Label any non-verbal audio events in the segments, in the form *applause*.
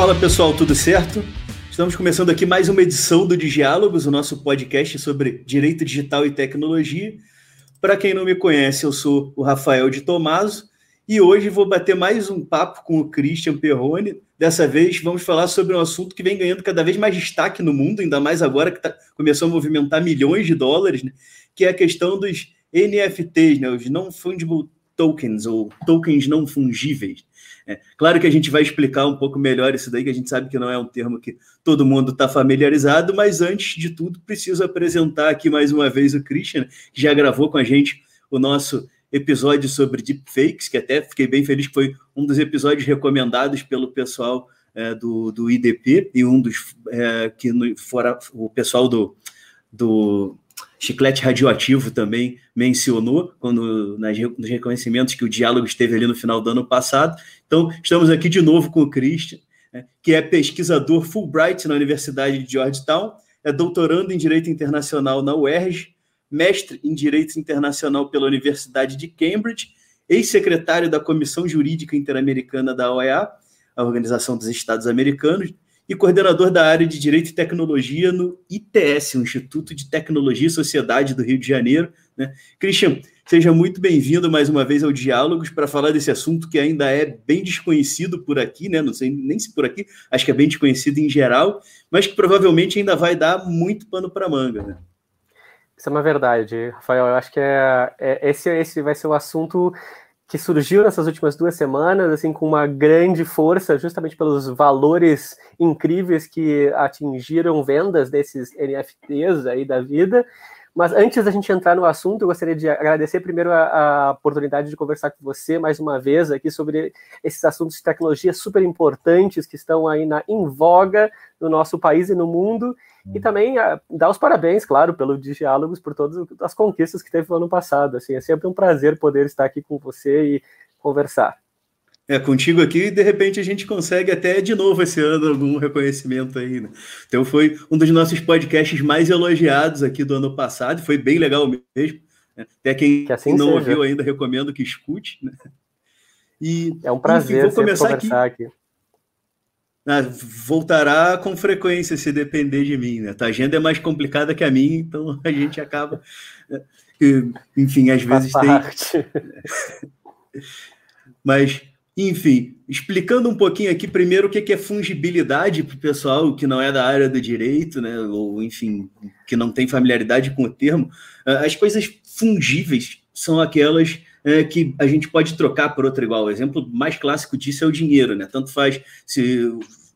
Fala pessoal, tudo certo? Estamos começando aqui mais uma edição do Diálogos, o nosso podcast sobre direito digital e tecnologia. Para quem não me conhece, eu sou o Rafael de Tomaso e hoje vou bater mais um papo com o Christian Perrone. Dessa vez vamos falar sobre um assunto que vem ganhando cada vez mais destaque no mundo, ainda mais agora que tá, começou a movimentar milhões de dólares, né? que é a questão dos NFTs, né? os Non-Fungible Tokens, ou tokens não fungíveis. É, claro que a gente vai explicar um pouco melhor isso daí, que a gente sabe que não é um termo que todo mundo está familiarizado, mas antes de tudo, preciso apresentar aqui mais uma vez o Christian, que já gravou com a gente o nosso episódio sobre deepfakes, que até fiquei bem feliz que foi um dos episódios recomendados pelo pessoal é, do, do IDP e um dos é, que no, fora o pessoal do, do Chiclete Radioativo também mencionou quando nas, nos reconhecimentos que o diálogo esteve ali no final do ano passado. Então, estamos aqui de novo com o Christian, né, que é pesquisador Fulbright na Universidade de Georgetown, é doutorando em Direito Internacional na UERJ, mestre em Direito Internacional pela Universidade de Cambridge, ex-secretário da Comissão Jurídica Interamericana da OEA, a Organização dos Estados Americanos, e coordenador da área de Direito e Tecnologia no ITS, Instituto de Tecnologia e Sociedade do Rio de Janeiro. Né? Christian, seja muito bem-vindo mais uma vez ao Diálogos para falar desse assunto que ainda é bem desconhecido por aqui, né? não sei nem se por aqui, acho que é bem desconhecido em geral, mas que provavelmente ainda vai dar muito pano para manga. Né? Isso é uma verdade, Rafael. Eu acho que é, é, esse, esse vai ser o assunto que surgiu nessas últimas duas semanas, assim, com uma grande força, justamente pelos valores incríveis que atingiram vendas desses NFTs aí da vida. Mas antes da gente entrar no assunto, eu gostaria de agradecer primeiro a, a, oportunidade de conversar com você mais uma vez aqui sobre esses assuntos de tecnologia super importantes que estão aí na, em voga no nosso país e no mundo. E hum. também a, dar os parabéns, claro, pelo Diálogos, por todas as conquistas que teve no ano passado. Assim, é sempre um prazer poder estar aqui com você e conversar. É, contigo aqui, de repente a gente consegue até de novo esse ano algum reconhecimento aí, né? Então foi um dos nossos podcasts mais elogiados aqui do ano passado, foi bem legal mesmo. Né? Até quem que assim não seja. ouviu ainda, recomendo que escute. Né? E, é um prazer enfim, vou começar aqui. aqui. Ah, voltará com frequência se depender de mim, né? A agenda é mais complicada que a minha, então *laughs* a gente acaba. Né? Enfim, às vezes tem. *laughs* Mas enfim, explicando um pouquinho aqui primeiro o que é fungibilidade para o pessoal que não é da área do direito, né, ou enfim, que não tem familiaridade com o termo, ah, as coisas fungíveis são aquelas é, que a gente pode trocar por outra igual. O exemplo mais clássico disso é o dinheiro, né? Tanto faz se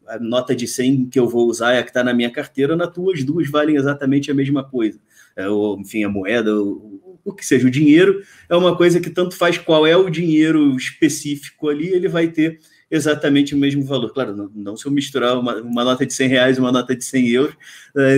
a nota de 100 que eu vou usar é a que está na minha carteira, na tua, as duas valem exatamente a mesma coisa. É, ou, enfim, a moeda, o que seja o dinheiro, é uma coisa que tanto faz qual é o dinheiro específico ali, ele vai ter exatamente o mesmo valor. Claro, não, não se eu misturar uma, uma, nota de 100 reais e uma nota de 100 euros,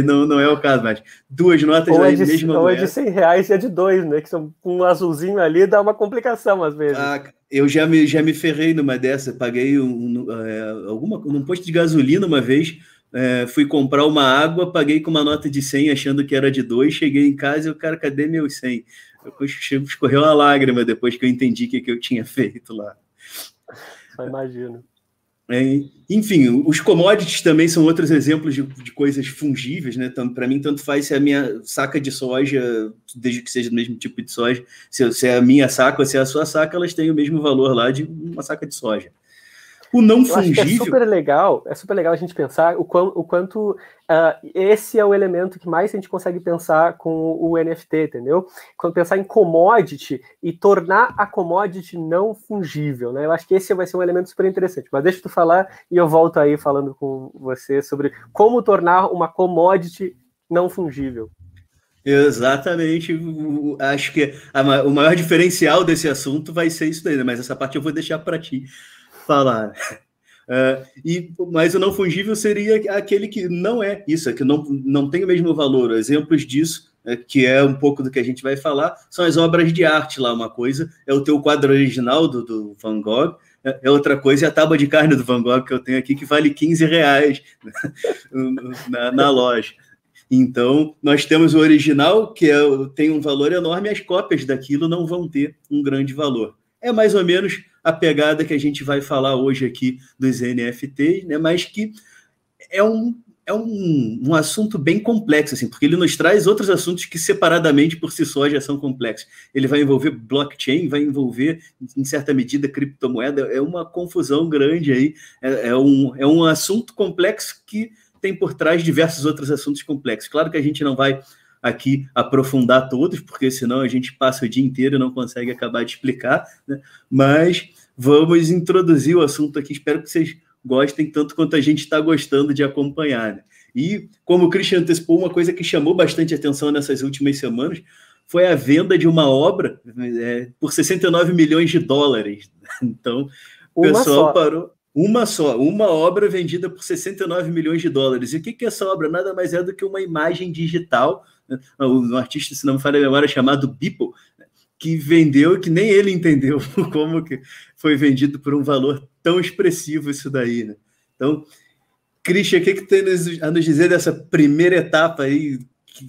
não, não é o caso, mas duas notas ou é de, mesma ou é de 100 reais e é de dois, né? Que são um azulzinho ali dá uma complicação às vezes. Ah, eu já me, já me ferrei numa dessa, paguei um, um, é, alguma, num posto de gasolina uma vez, é, fui comprar uma água, paguei com uma nota de 100 achando que era de 2, cheguei em casa e o cara, cadê meu 100? Eu, escorreu uma lágrima depois que eu entendi o que, que eu tinha *laughs* feito lá. Só imagino. É, enfim, os commodities também são outros exemplos de, de coisas fungíveis, né? Para mim, tanto faz se a minha saca de soja, desde que seja do mesmo tipo de soja, se, se é a minha saca ou se é a sua saca, elas têm o mesmo valor lá de uma saca de soja. O não Eu fungível. é super legal, é super legal a gente pensar o, quão, o quanto uh, esse é o elemento que mais a gente consegue pensar com o NFT, entendeu? Quando pensar em commodity e tornar a commodity não fungível, né? Eu acho que esse vai ser um elemento super interessante. Mas deixa tu falar e eu volto aí falando com você sobre como tornar uma commodity não fungível. Exatamente. Acho que a, o maior diferencial desse assunto vai ser isso daí, né? mas essa parte eu vou deixar para ti falar. Uh, *laughs* e, mas o não fungível seria aquele que não é isso, é que não, não tem o mesmo valor. Exemplos disso, é, que é um pouco do que a gente vai falar, são as obras de arte lá. Uma coisa é o teu quadro original do, do Van Gogh, é, é outra coisa é a tábua de carne do Van Gogh que eu tenho aqui, que vale 15 reais *laughs* na, na loja. Então, nós temos o original, que é, tem um valor enorme, e as cópias daquilo não vão ter um grande valor. É mais ou menos a pegada que a gente vai falar hoje aqui dos NFTs, né? Mas que é um é um, um assunto bem complexo, assim, porque ele nos traz outros assuntos que separadamente por si só já são complexos. Ele vai envolver blockchain, vai envolver, em certa medida, criptomoeda, é uma confusão grande aí, é, é um, é um assunto complexo que tem por trás diversos outros assuntos complexos. Claro que a gente não vai aqui aprofundar todos, porque senão a gente passa o dia inteiro e não consegue acabar de explicar, né? mas vamos introduzir o assunto aqui, espero que vocês gostem tanto quanto a gente está gostando de acompanhar. Né? E, como o Christian antecipou, uma coisa que chamou bastante atenção nessas últimas semanas foi a venda de uma obra é, por 69 milhões de dólares. *laughs* Então, o uma pessoal só. parou. Uma só, uma obra vendida por 69 milhões de dólares. E o que, que é essa obra? Nada mais é do que uma imagem digital. Né? Um artista, se não me falha a memória, chamado Beeple, que vendeu que nem ele entendeu *laughs* como que foi vendido por um valor tão expressivo isso daí, né? Então, Christian, o que, que tem a nos dizer dessa primeira etapa aí que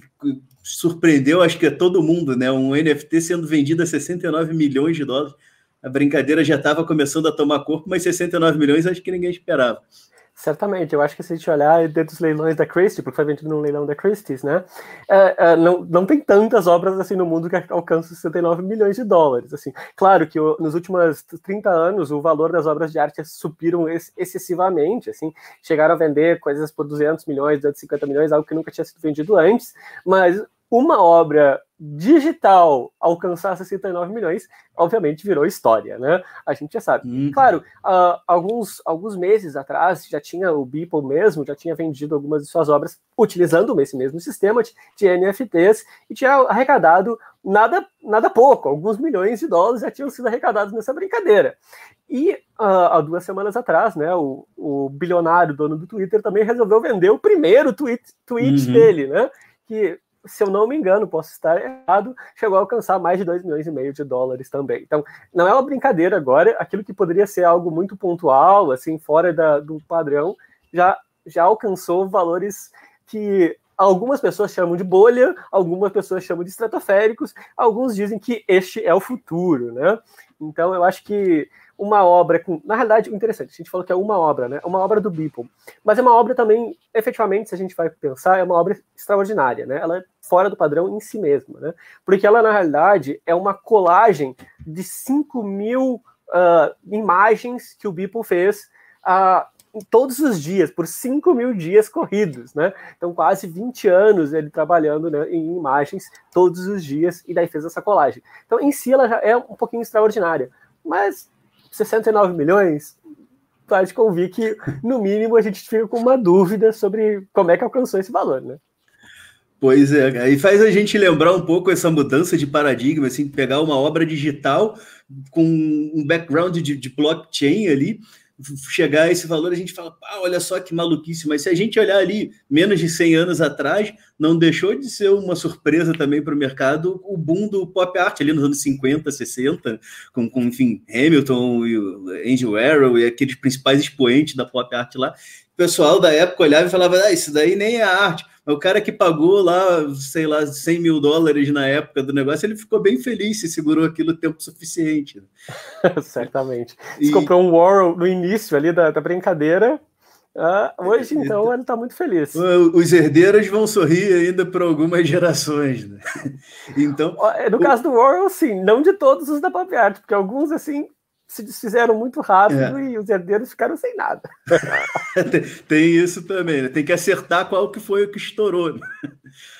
surpreendeu, acho que é todo mundo, né? Um NFT sendo vendido a 69 milhões de dólares. A brincadeira já estava começando a tomar corpo, mas 69 milhões acho que ninguém esperava. Certamente, eu acho que se a gente olhar dentro dos leilões da Christie, porque foi vendido no leilão da Christie's, né? É, é, não, não tem tantas obras assim no mundo que alcançam 69 milhões de dólares. Assim. Claro que o, nos últimos 30 anos o valor das obras de arte subiram ex excessivamente, assim, chegaram a vender coisas por 200 milhões, 250 milhões, algo que nunca tinha sido vendido antes, mas uma obra digital alcançar 69 milhões, obviamente virou história, né? A gente já sabe. Hum. Claro, uh, alguns, alguns meses atrás já tinha o Beeple mesmo, já tinha vendido algumas de suas obras utilizando esse mesmo sistema de, de NFTs e tinha arrecadado nada, nada pouco, alguns milhões de dólares já tinham sido arrecadados nessa brincadeira. E uh, há duas semanas atrás, né, o, o bilionário dono do Twitter também resolveu vender o primeiro tweet, tweet uhum. dele, né? Que se eu não me engano, posso estar errado, chegou a alcançar mais de 2 milhões e meio de dólares também. Então, não é uma brincadeira agora, aquilo que poderia ser algo muito pontual, assim, fora da, do padrão, já, já alcançou valores que algumas pessoas chamam de bolha, algumas pessoas chamam de estratosféricos, alguns dizem que este é o futuro, né? Então, eu acho que uma obra com. Na realidade, interessante, a gente falou que é uma obra, né? Uma obra do Beeple. Mas é uma obra também, efetivamente, se a gente vai pensar, é uma obra extraordinária, né? Ela é fora do padrão em si mesma, né? Porque ela, na realidade, é uma colagem de 5 mil uh, imagens que o Beeple fez uh, todos os dias, por 5 mil dias corridos, né? Então, quase 20 anos ele trabalhando né, em imagens todos os dias, e daí fez essa colagem. Então, em si, ela já é um pouquinho extraordinária. Mas 69 milhões, pode convir que, no mínimo, a gente fica com uma dúvida sobre como é que alcançou esse valor, né? Pois é, aí faz a gente lembrar um pouco essa mudança de paradigma, assim, pegar uma obra digital com um background de, de blockchain ali, chegar a esse valor, a gente fala, ah, olha só que maluquice, mas se a gente olhar ali menos de 100 anos atrás, não deixou de ser uma surpresa também para o mercado o boom do pop art ali nos anos 50, 60, com, com enfim, Hamilton e Andy Warhol e aqueles principais expoentes da pop art lá. O pessoal da época olhava e falava, ah, isso daí nem é arte. O cara que pagou lá, sei lá, 100 mil dólares na época do negócio, ele ficou bem feliz se segurou aquilo tempo suficiente. Né? *laughs* Certamente. Você e... comprou um Warhol no início ali da, da brincadeira, ah, hoje, então, ele está muito feliz. Os herdeiros vão sorrir ainda por algumas gerações. Né? *laughs* Então, no caso do Warhol, sim, não de todos os da Pop Art, porque alguns, assim, se desfizeram muito rápido é. e os herdeiros ficaram sem nada. *laughs* tem, tem, isso também, né? Tem que acertar qual que foi o que estourou. Né?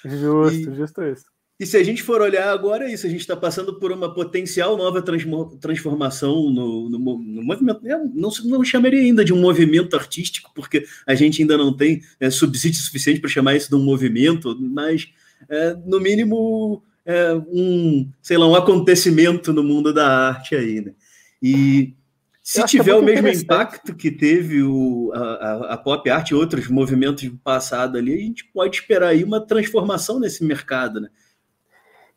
Justo, e, justo isso. E se a gente for olhar agora, é isso, a gente está passando por uma potencial nova transformação no, no, no movimento. Não, não chamaria ainda de um movimento artístico, porque a gente ainda não tem é, subsídio suficiente para chamar isso de um movimento, mas é, no mínimo é, um, sei lá, um acontecimento no mundo da arte aí, né? E se é tiver o mesmo impacto que teve o, a, a, pop art e outros movimentos do passado ali, a gente pode esperar aí uma transformação nesse mercado, né?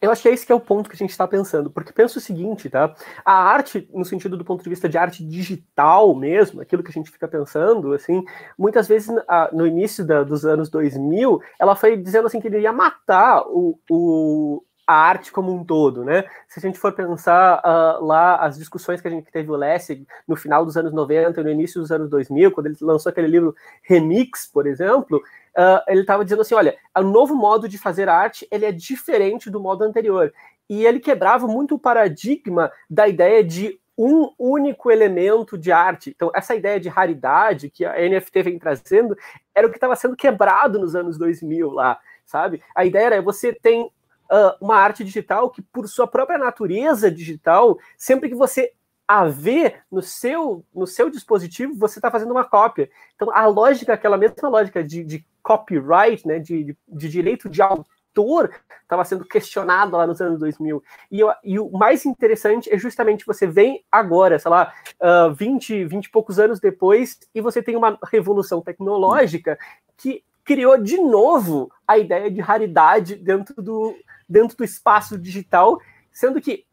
Eu acho que é esse que é o ponto que a gente está pensando, porque pensa o seguinte, tá? A arte, no sentido do ponto de vista de arte digital mesmo, aquilo que a gente fica pensando, assim, muitas vezes no início da, dos anos 2000, ela foi dizendo assim que ele ia matar o, o a arte como um todo, né? Se a gente for pensar uh, lá as discussões que a gente teve o Lessig no final dos anos 90 e no início dos anos 2000, quando ele lançou aquele livro Remix, por exemplo, uh, ele estava dizendo assim, olha, o novo modo de fazer arte ele é diferente do modo anterior e ele quebrava muito o paradigma da ideia de um único elemento de arte. Então, essa ideia de raridade que a NFT vem trazendo era o que estava sendo quebrado nos anos 2000 lá, sabe? A ideia era você tem uh, uma arte digital que, por sua própria natureza digital, sempre que você a ver no seu, no seu dispositivo, você está fazendo uma cópia. Então, a lógica, aquela mesma lógica de, de copyright, né, de, de, de direito de autor, estava sendo questionado lá nos anos 2000. E, eu, e, o mais interessante é justamente você vem agora, sei lá, uh, 20, 20 e poucos anos depois, e você tem uma revolução tecnológica que criou de novo a ideia de raridade dentro do, dentro do espaço digital, sendo que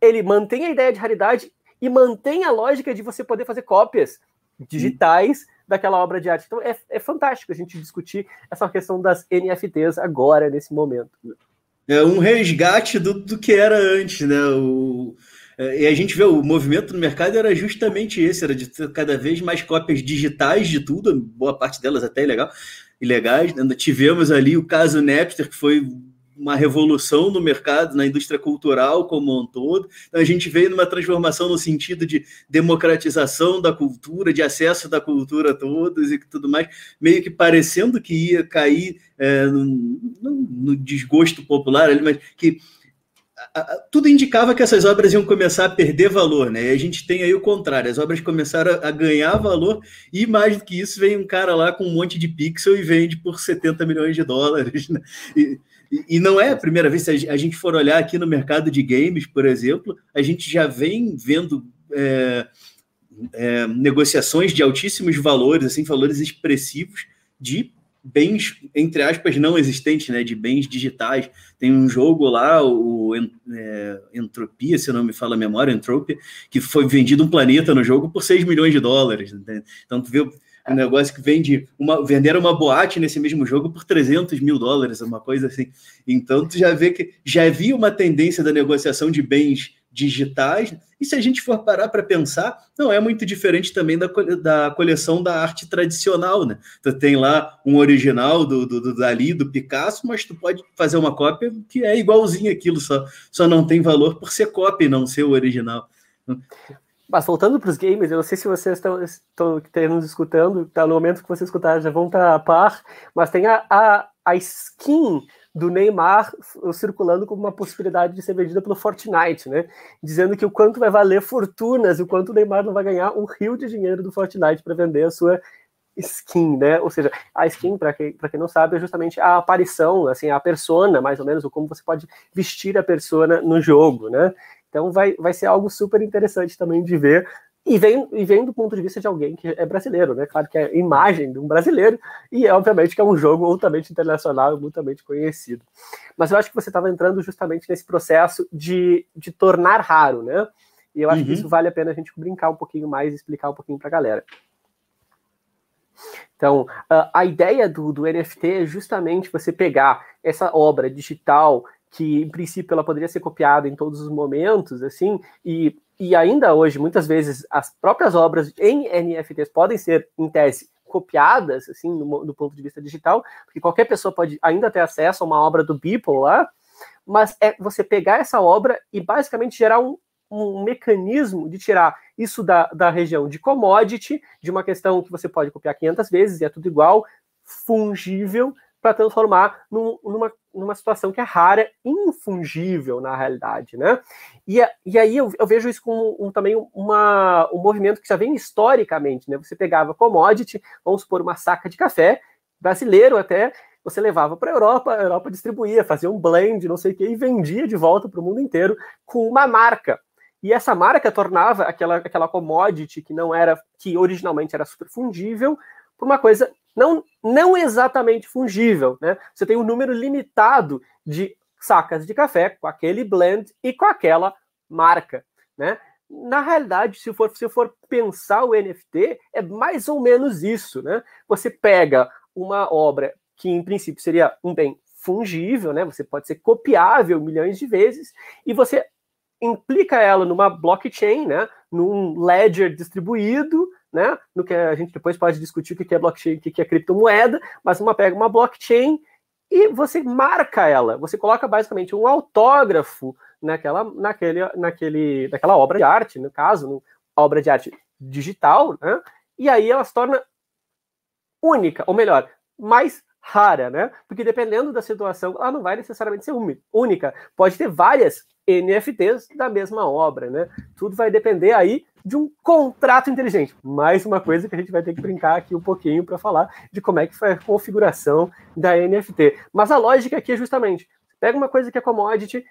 ele mantém a ideia de raridade e mantém a lógica de você poder fazer cópias digitais daquela obra de arte. Então é, é fantástico a gente discutir essa questão das NFTs agora, nesse momento. É um resgate do, do que era antes, né? O, é, e a gente vê o movimento no mercado era justamente esse, era de ter cada vez mais cópias digitais de tudo, boa parte delas até ilegal, ilegais. Né? Tivemos ali o caso Napster, que foi uma revolução no mercado, na indústria cultural como um todo. Então, a gente veio numa transformação no sentido de democratização da cultura, de acesso da cultura a todos e tudo mais, meio que parecendo que ia cair é, no, no, desgosto popular mas que tudo indicava que essas obras iam começar a perder valor, né? E a gente tem aí o contrário, as obras começaram a ganhar valor e mais do que isso, vem um cara lá com um monte de pixel e vende por 70 milhões de dólares, né? E, e, não é a primeira vez, se a gente for olhar aqui no mercado de games, por exemplo, a gente já vem vendo é, é, negociações de altíssimos valores, assim, valores expressivos de bens, entre aspas, não existentes, né, de bens digitais. Tem um jogo lá, o é, Entropia, se não me fala a memória, Entropia, que foi vendido um planeta no jogo por 6 milhões de dólares. Entende? Então, tu vê um negócio que vende uma venderam uma boate nesse mesmo jogo por 300 mil dólares, uma coisa assim. Então tu já vê que já havia uma tendência da negociação de bens digitais. E se a gente for parar para pensar, não é muito diferente também da, da coleção da arte tradicional, né? Tu tem lá um original do, do, do Dali, do Picasso, mas tu pode fazer uma cópia que é igualzinho aquilo, só, só não tem valor por ser cópia e não ser o original. Mas voltando para os games, eu não sei se vocês estão, nos escutando, tá, no momento que vocês escutarem já vão estar a par, mas tem a, a, a skin do Neymar circulando como uma possibilidade de ser vendida pelo Fortnite, né? Dizendo que o quanto vai valer fortunas e o quanto o Neymar não vai ganhar um rio de dinheiro do Fortnite para vender a sua skin, né? Ou seja, a skin, para quem, quem não sabe, é justamente a aparição, assim, a persona, mais ou menos, ou como você pode vestir a persona no jogo, né? Então vai, vai ser algo super interessante também de ver. E vem, e vem do ponto de vista de alguém que é brasileiro, né? Claro que é imagem de um brasileiro, e é, obviamente que é um jogo altamente internacional e mutuamente conhecido. Mas eu acho que você estava entrando justamente nesse processo de, de tornar raro, né? E eu acho uhum. que isso vale a pena a gente brincar um pouquinho mais e explicar um pouquinho para a galera. Então, a ideia do, do NFT é justamente você pegar essa obra digital que em princípio ela poderia ser copiada em todos os momentos, assim, e, e ainda hoje, muitas vezes, as próprias obras em NFTs podem ser, em tese, copiadas, assim, no, do ponto de vista digital, porque qualquer pessoa pode ainda ter acesso a uma obra do Beeple lá, mas é você pegar essa obra e basicamente gerar um, um mecanismo de tirar isso da, da região de commodity, de uma questão que você pode copiar 500 vezes e é tudo igual, fungível, para transformar num, numa, numa situação que é rara, infungível na realidade, né? E, e aí eu, eu vejo isso como um, também uma, um movimento que já vem historicamente, né? Você pegava commodity, vamos supor uma saca de café, brasileiro até, você levava para a Europa, a Europa distribuía, fazia um blend, não sei o que, e vendia de volta para o mundo inteiro com uma marca. E essa marca tornava aquela, aquela commodity que não era, que originalmente era super fundível, por uma coisa não, não exatamente fungível. Né? Você tem um número limitado de sacas de café com aquele blend e com aquela marca. Né? Na realidade, se for, se for pensar o NFT, é mais ou menos isso. Né? Você pega uma obra que, em princípio, seria um bem fungível, né? Você pode ser copiável milhões de vezes e você implica ela numa blockchain, né? Num ledger distribuído, né? No que a gente depois pode discutir o que é blockchain, o que é criptomoeda, mas uma pega uma blockchain e você marca ela. Você coloca basicamente um autógrafo naquela, naquele, naquele, naquela obra de arte, no caso, obra de arte digital, né? E aí ela se torna única, ou melhor, mais rara, né? Porque dependendo da situação, ela não vai necessariamente ser única. Pode ter várias NFTs da mesma obra, né? Tudo vai depender aí de um contrato inteligente. Mais uma coisa que a gente vai ter que brincar aqui um pouquinho para falar de como é que foi a configuração da NFT. Mas a lógica aqui é justamente, pega uma coisa que é commodity,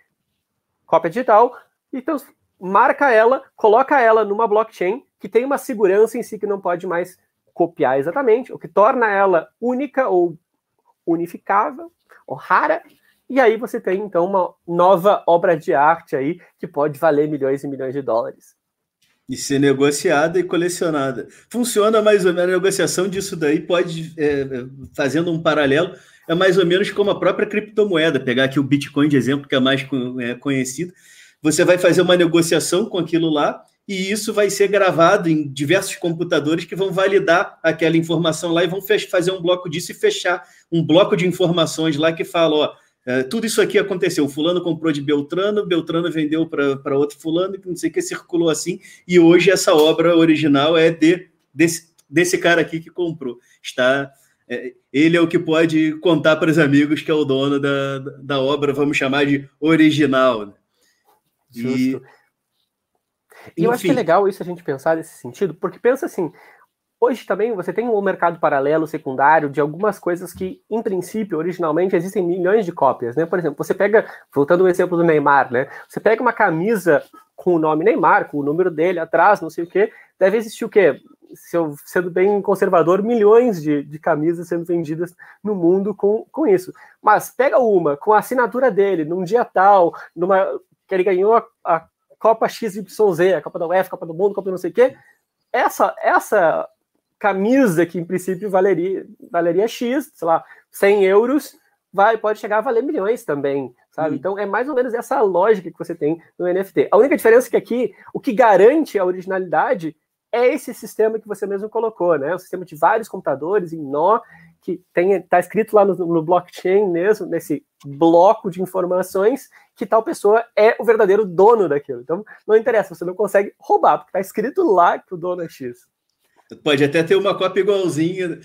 cópia digital, então marca ela, coloca ela numa blockchain que tem uma segurança em si que não pode mais copiar exatamente, o que torna ela única ou unificável ou rara, e aí você tem então uma nova obra de arte aí que pode valer milhões e milhões de dólares. E ser negociada e colecionada. Funciona mais ou menos, a negociação disso daí pode, é, fazendo um paralelo, é mais ou menos como a própria criptomoeda. Pegar aqui o Bitcoin de exemplo, que é mais é, conhecido. Você vai fazer uma negociação com aquilo lá, e isso vai ser gravado em diversos computadores que vão validar aquela informação lá e vão fazer um bloco disso e fechar um bloco de informações lá que fala, ó, é, tudo isso aqui aconteceu. Fulano comprou de Beltrano, Beltrano vendeu para outro fulano, não sei o que, circulou assim, e hoje essa obra original é de, desse, desse cara aqui que comprou. Está. É, ele é o que pode contar para os amigos que é o dono da, da obra, vamos chamar de original. Né? Justo. E, eu acho que é legal isso a gente pensar nesse sentido, porque pensa assim, hoje também você tem um mercado paralelo, secundário, de algumas coisas que, em princípio, originalmente existem milhões de cópias, né? Por exemplo, você pega, voltando ao exemplo do Neymar, né? Você pega uma camisa com o nome Neymar, com o número dele atrás, não sei o quê, deve existir o quê? Se eu, sendo bem conservador, milhões de, de camisas sendo vendidas no mundo com, com isso. Mas pega uma com a assinatura dele, num dia tal, numa que ele ganhou a, a Copa XYZ, a Copa da UEFA, a Copa do Mundo, a Copa do não sei o quê. Essa, essa camisa que em princípio valeria, valeria X, sei lá, 100 euros, vai, pode chegar a valer milhões também, sabe? Hum. Então é mais ou menos essa lógica que você tem no NFT. A única diferença é que aqui o que garante a originalidade é esse sistema que você mesmo colocou, né? O sistema de vários computadores em nó que está escrito lá no, no, blockchain mesmo, nesse bloco de informações, que tal pessoa é o verdadeiro dono daquilo. Então, não interessa, você não consegue roubar, porque está escrito lá que o dono é X. Pode até ter uma cópia igualzinha.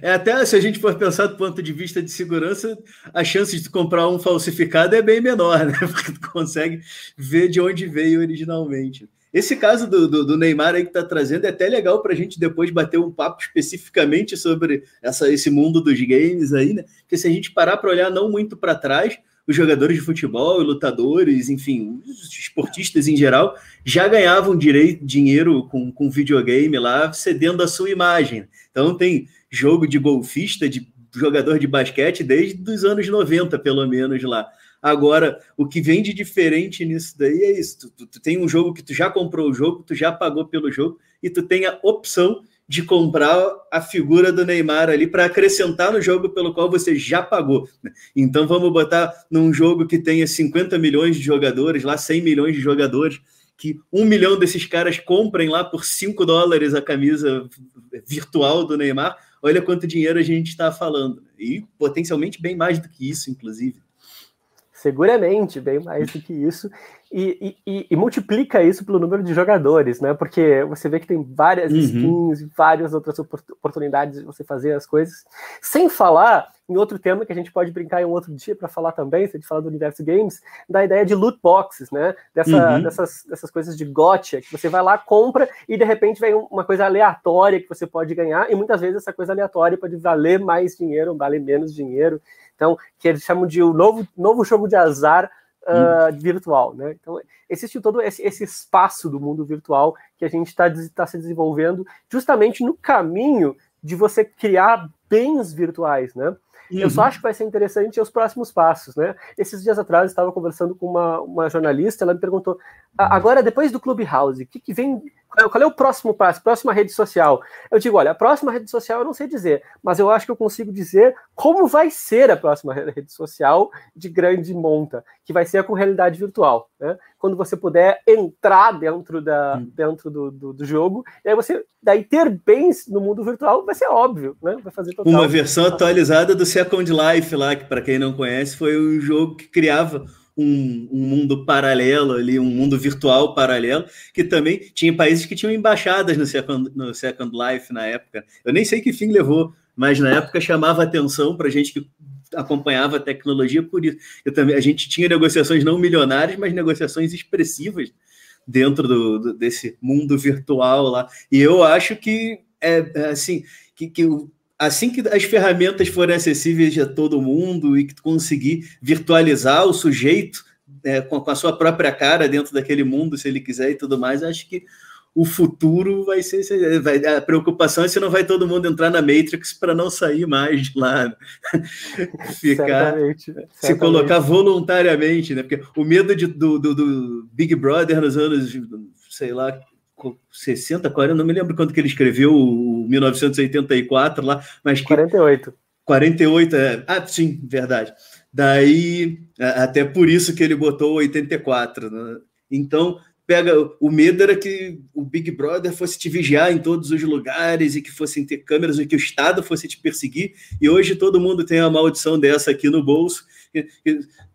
É até se a gente for pensar do ponto de vista de segurança, a chance de comprar um falsificado é bem menor, *laughs* né? Porque tu consegue ver de onde veio originalmente. Esse caso do, do, do Neymar aí que está trazendo é até legal para a gente depois bater um papo especificamente sobre essa, esse mundo dos games aí, né? Porque se a gente parar para olhar não muito para trás, os jogadores de futebol, lutadores, enfim, os esportistas em geral, já ganhavam direito, dinheiro com, com videogame lá, cedendo a sua imagem. Então tem jogo de golfista, de jogador de basquete desde os anos 90, pelo menos lá. Agora, o que vem de diferente nisso daí é isso. Tu, tu, tu, tem um jogo que tu já comprou o jogo, tu já pagou pelo jogo, e tu tem a opção de comprar a figura do Neymar ali para acrescentar no jogo pelo qual você já pagou. Então vamos botar num jogo que tenha 50 milhões de jogadores, lá 100 milhões de jogadores, que um milhão desses caras comprem lá por 5 dólares a camisa virtual do Neymar. Olha quanto dinheiro a gente está falando. E potencialmente bem mais do que isso, inclusive seguramente bem mais do que isso, e, e, e, multiplica isso pelo número de jogadores, né? Porque você vê que tem várias uhum. skins, várias outras oportunidades de você fazer as coisas. Sem falar em outro tema que a gente pode brincar em um outro dia para falar também, se a gente falar do universo games, da ideia de loot boxes, né? Dessa, uhum. dessas, dessas coisas de gotcha, que você vai lá, compra e de repente vem uma coisa aleatória que você pode ganhar, e muitas vezes essa coisa aleatória pode valer mais dinheiro, valer menos dinheiro. Então, que eles chamam de o novo, novo jogo de azar uh, virtual, né? Então, existe todo esse, esse, espaço do mundo virtual que a gente está tá se desenvolvendo justamente no caminho de você criar bens virtuais, né? Uhum. Eu só uhum. acho que vai ser interessante os próximos passos, né? Esses dias atrás eu estava conversando com uma, uma jornalista, ela me perguntou, agora depois do Clubhouse, o que, que vem qual é o próximo passo, próxima rede social? Eu digo, olha, a próxima rede social eu não sei dizer, mas eu acho que eu consigo dizer como vai ser a próxima rede social de grande monta, que vai ser com realidade virtual. Né? Quando você puder entrar dentro, da, hum. dentro do, do, do, jogo, e aí você daí ter bens no mundo virtual vai ser óbvio, né? Vai fazer total. Uma versão atualizada do Second Life lá, que para quem não conhece, foi um jogo que criava um, um, mundo paralelo ali, um mundo virtual paralelo, que também tinha países que tinham embaixadas no Second, no Second Life na época. Eu nem sei que fim levou, mas na época chamava atenção para gente que acompanhava a tecnologia por isso. Eu também, a gente tinha negociações não milionárias, mas negociações expressivas dentro do, do desse mundo virtual lá. E eu acho que é, é assim que, que assim que as ferramentas forem acessíveis a todo mundo e que tu conseguir virtualizar o sujeito é, com, a sua própria cara dentro daquele mundo, se ele quiser e tudo mais, acho que o futuro vai ser. Vai, a preocupação é se não vai todo mundo entrar na Matrix para não sair mais de lá. Né? *laughs* Ficar. Certamente, certamente. Se colocar voluntariamente, né? Porque o medo de, do, do, do Big Brother nos anos, sei lá, 60, 40, não me lembro quando que ele escreveu o 1984 lá, mas que, 48. 48, é, ah, sim, verdade. Daí, até por isso que ele botou 84, né? Então, pega o medo era que o Big Brother fosse te vigiar em todos os lugares e que fossem ter câmeras e que o Estado fosse te perseguir. E hoje todo mundo tem a maldição dessa aqui no bolso.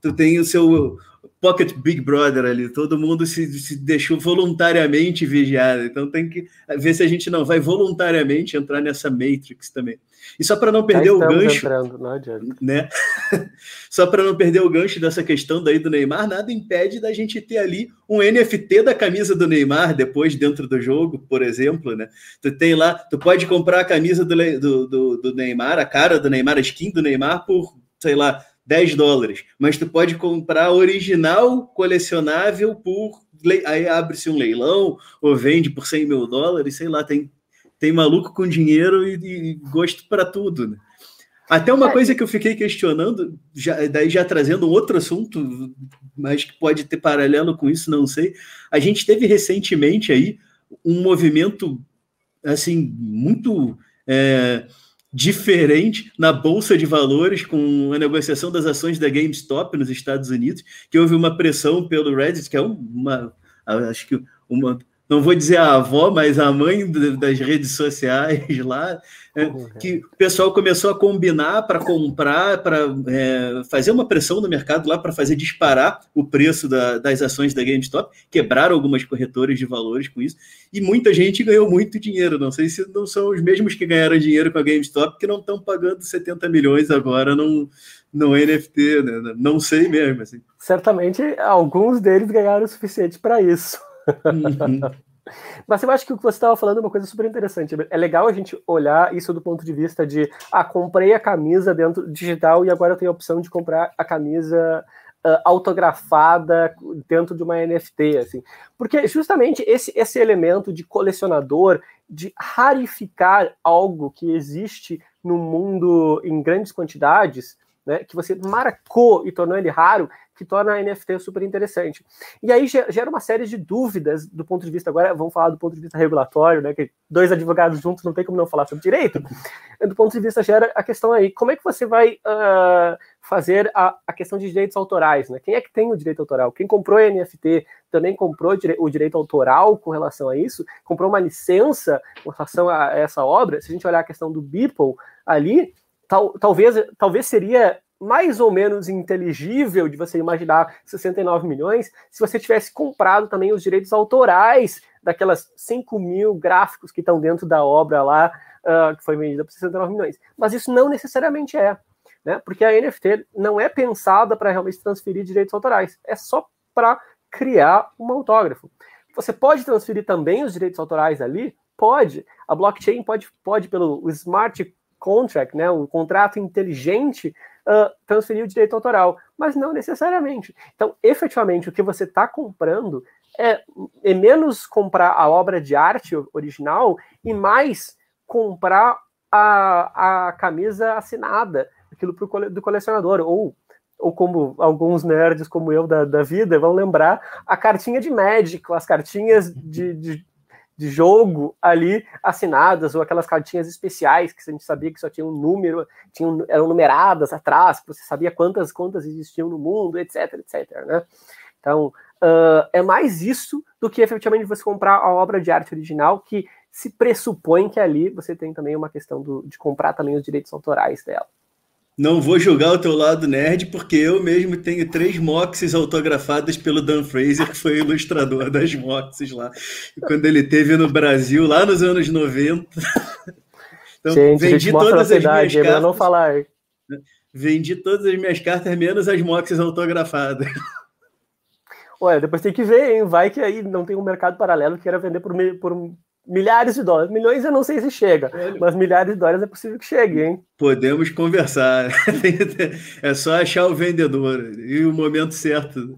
Tu tem o seu Pocket Big Brother ali, todo mundo se, se deixou voluntariamente vigiado. Então tem que ver se a gente não vai voluntariamente entrar nessa Matrix também. E só para não perder o gancho, entrando, não né? *laughs* só para não perder o gancho dessa questão daí do Neymar, nada impede da gente ter ali um NFT da camisa do Neymar depois dentro do jogo, por exemplo, né? Tu tem lá, tu pode comprar a camisa do, do, do, do Neymar, a cara do Neymar, a skin do Neymar por, sei lá, 10 dólares, mas tu pode comprar original colecionável por. Aí abre-se um leilão ou vende por 100 mil dólares, sei lá, tem, tem maluco com dinheiro e, e gosto para tudo. Né? Até uma é. coisa que eu fiquei questionando, já, daí já trazendo um outro assunto, mas que pode ter paralelo com isso, não sei. A gente teve recentemente aí um movimento assim muito é, diferente na bolsa de valores com a negociação das ações da GameStop nos Estados Unidos, que houve uma pressão pelo Reddit, que é uma acho que uma não vou dizer a avó, mas a mãe das redes sociais lá, é, que o pessoal começou a combinar para comprar, para é, fazer uma pressão no mercado lá para fazer disparar o preço da, das ações da GameStop, quebraram algumas corretoras de valores com isso, e muita gente ganhou muito dinheiro. Não sei se não são os mesmos que ganharam dinheiro com a GameStop que não estão pagando 70 milhões agora no, no NFT, né? Não sei mesmo. Assim. Certamente alguns deles ganharam o suficiente para isso. Uhum. *laughs* Mas eu acho que o que você estava falando é uma coisa super interessante. É legal a gente olhar isso do ponto de vista de, ah, comprei a camisa dentro digital e agora eu tenho a opção de comprar a camisa uh, autografada dentro de uma NFT, assim. Porque justamente esse, esse elemento de colecionador, de rarificar algo que existe no mundo em grandes quantidades, né, que você marcou e tornou ele raro, que torna a NFT super interessante. E aí gera uma série de dúvidas do ponto de vista, agora vamos falar do ponto de vista regulatório, né, que dois advogados juntos não tem como não falar sobre direito, do ponto de vista gera a questão aí, como é que você vai uh, fazer a, a, questão de direitos autorais, né? Quem é que tem o direito autoral? Quem comprou a NFT também comprou o direito autoral com relação a isso? Comprou uma licença com relação a essa obra? Se a gente olhar a questão do Beeple ali, tal, talvez, talvez seria mais ou menos inteligível de você imaginar 69 milhões se você tivesse comprado também os direitos autorais daquelas 5 mil gráficos que estão dentro da obra lá, uh, que foi vendida por 69 milhões. Mas isso não necessariamente é, né? Porque a NFT não é pensada para realmente transferir direitos autorais, é só para criar um autógrafo. Você pode transferir também os direitos autorais ali? Pode. A blockchain pode, pode pelo smart contract, né, o contrato inteligente, uh, transferir o direito autoral, mas não necessariamente. Então, efetivamente, o que você está comprando é, é, menos comprar a obra de arte original e mais comprar a, a camisa assinada, aquilo pro, do colecionador, ou ou como alguns nerds como eu da, da vida vão lembrar, a cartinha de Magic, as cartinhas de, de de jogo ali assinadas, ou aquelas cartinhas especiais que a gente sabia que só tinha um número, tinham, eram numeradas atrás, você sabia quantas contas existiam no mundo, etc, etc. Né? Então, uh, é mais isso do que efetivamente você comprar a obra de arte original, que se pressupõe que ali você tem também uma questão do, de comprar também os direitos autorais dela. Não vou julgar o teu lado nerd, porque eu mesmo tenho três moxes autografadas pelo Dan Fraser, que foi o ilustrador das moxes lá. quando ele teve no Brasil, lá nos anos 90. *laughs* Então, gente, vendi todas as minhas cartas. não falar. Vendi todas as minhas cartas, menos as moxes autografadas. Ué, depois tem que ver, hein? Vai que aí não tem um mercado paralelo que queira vender por, por milhares de dólares. Milhões eu não sei se chega, mas milhares de dólares é possível que chegue, hein? Podemos conversar. *laughs* é só achar o vendedor e o momento certo.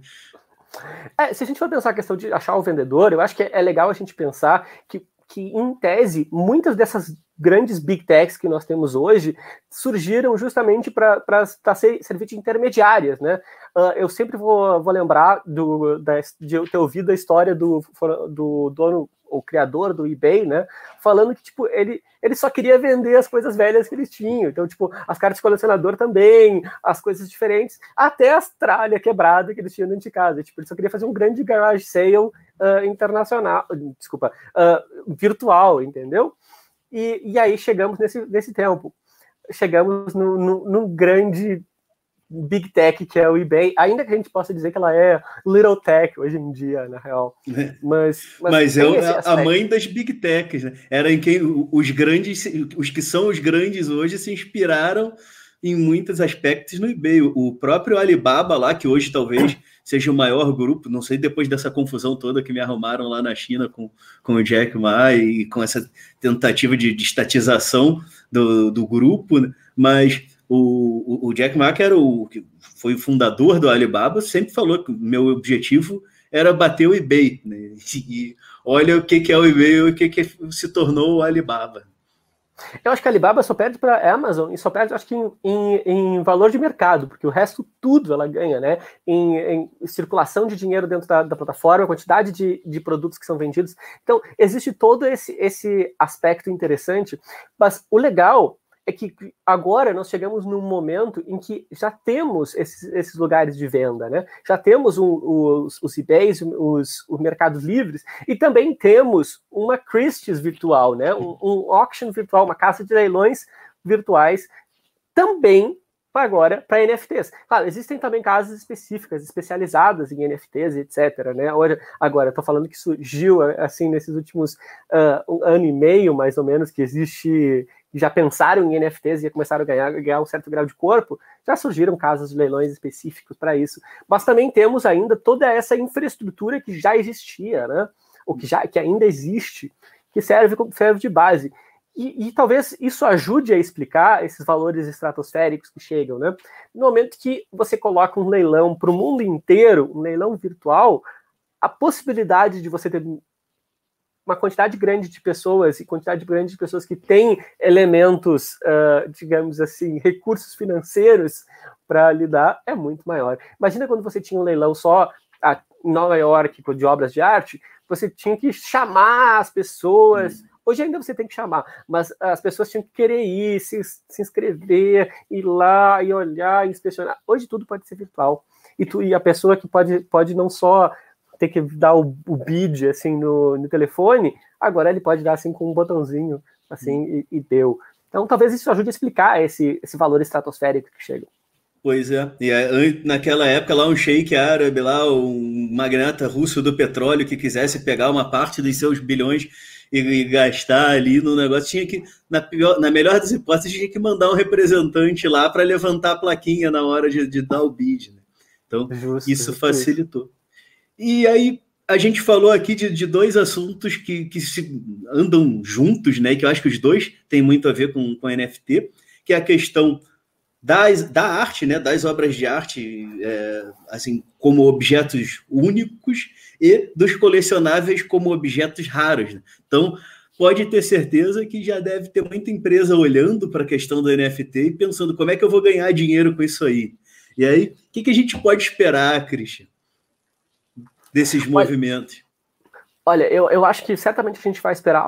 É, se a gente for pensar a questão de achar o vendedor, eu acho que é legal a gente pensar que, que em tese, muitas dessas grandes big techs que nós temos hoje surgiram justamente para servir de intermediárias, né? Uh, eu sempre vou, vou lembrar do, da, de ter ouvido a história do, do dono o criador do eBay, né, falando que tipo ele ele só queria vender as coisas velhas que eles tinham. Então, tipo, as cartas de colecionador também, as coisas diferentes, até as tralhas quebradas que eles tinham dentro de casa. Tipo, ele só queria fazer um grande garage sale uh, internacional, desculpa, uh, virtual, entendeu? E, e aí chegamos nesse, nesse tempo. Chegamos num grande big tech que é o eBay, ainda que a gente possa dizer que ela é little tech hoje em dia, na real. Mas, mas, mas é a mãe das big techs, né? Era em quem os grandes, os que são os grandes hoje se inspiraram em muitos aspectos no eBay. O próprio Alibaba lá, que hoje talvez seja o maior grupo, não sei depois dessa confusão toda que me arrumaram lá na China com, com o Jack Ma e com essa tentativa de, de estatização do, do grupo, né? mas o, o, Jack Ma, que era o, que foi o fundador do Alibaba, sempre falou que o meu objetivo era bater o eBay. Né? *laughs* E olha o que, que é o eBay e o que, que se tornou o Alibaba. Eu acho que a Alibaba só perde para a Amazon e só perde, acho que, em, em, em, valor de mercado, porque o resto tudo ela ganha, né? Em, em circulação de dinheiro dentro da, da plataforma, quantidade de, de, produtos que são vendidos. Então, existe todo esse, esse aspecto interessante, mas o legal é que agora nós chegamos num momento em que já temos esses, esses lugares de venda, né? Já temos um, os, os eBays, os, os mercados livres, e também temos uma Christie's virtual, né? Um, um auction virtual, uma casa de leilões virtuais, também agora para NFTs. Claro, existem também casas específicas, especializadas em NFTs, etc. Né? Hoje, agora, estou falando que surgiu assim nesses últimos uh, um ano e meio, mais ou menos, que existe já pensaram em NFTs e começaram a ganhar, ganhar um certo grau de corpo, já surgiram casos de leilões específicos para isso. Mas também temos ainda toda essa infraestrutura que já existia, né? ou que, já, que ainda existe, que serve, serve de base. E, e, talvez isso ajude a explicar esses valores estratosféricos que chegam, né? No momento que você coloca um leilão para o mundo inteiro, um leilão virtual, a possibilidade de você ter uma quantidade grande de pessoas e quantidade grande de pessoas que têm elementos, uh, digamos assim, recursos financeiros para lidar é muito maior. Imagina quando você tinha um leilão só em Nova York de obras de arte, você tinha que chamar as pessoas. Hum. Hoje ainda você tem que chamar, mas as pessoas tinham que querer ir, se, se inscrever, ir lá e olhar, inspecionar. Hoje tudo pode ser virtual. E, tu, e a pessoa que pode, pode não só ter que dar o, o bid assim no, no telefone, agora ele pode dar assim com um botãozinho assim e, e deu. Então talvez isso ajude a explicar esse, esse valor estratosférico que chega. Pois é. E naquela época lá um sheik árabe lá, um magnata russo do petróleo que quisesse pegar uma parte dos seus bilhões e, e gastar ali no negócio, tinha que, na, pior, na melhor das hipóteses, tinha que mandar um representante lá para levantar a plaquinha na hora de, de dar o bid. Né? Então, justo, isso facilitou. E aí a gente falou aqui de, de dois assuntos que, que se andam juntos, né? Que eu acho que os dois têm muito a ver com, com NFT, que é a questão das, da arte, né? Das obras de arte, é, assim, como objetos únicos e dos colecionáveis como objetos raros. Né? Então, pode ter certeza que já deve ter muita empresa olhando para a questão do NFT e pensando como é que eu vou ganhar dinheiro com isso aí. E aí, o que, que a gente pode esperar, Christian? Desses movimentos? Olha, eu, eu acho que certamente a gente vai esperar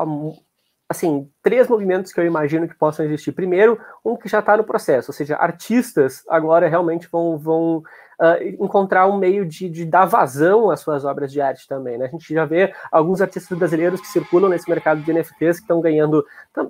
assim, três movimentos que eu imagino que possam existir. Primeiro, um que já está no processo, ou seja, artistas agora realmente vão, vão uh, encontrar um meio de, de, dar vazão às suas obras de arte também. Né? A gente já vê alguns artistas brasileiros que circulam nesse mercado de NFTs que estão ganhando,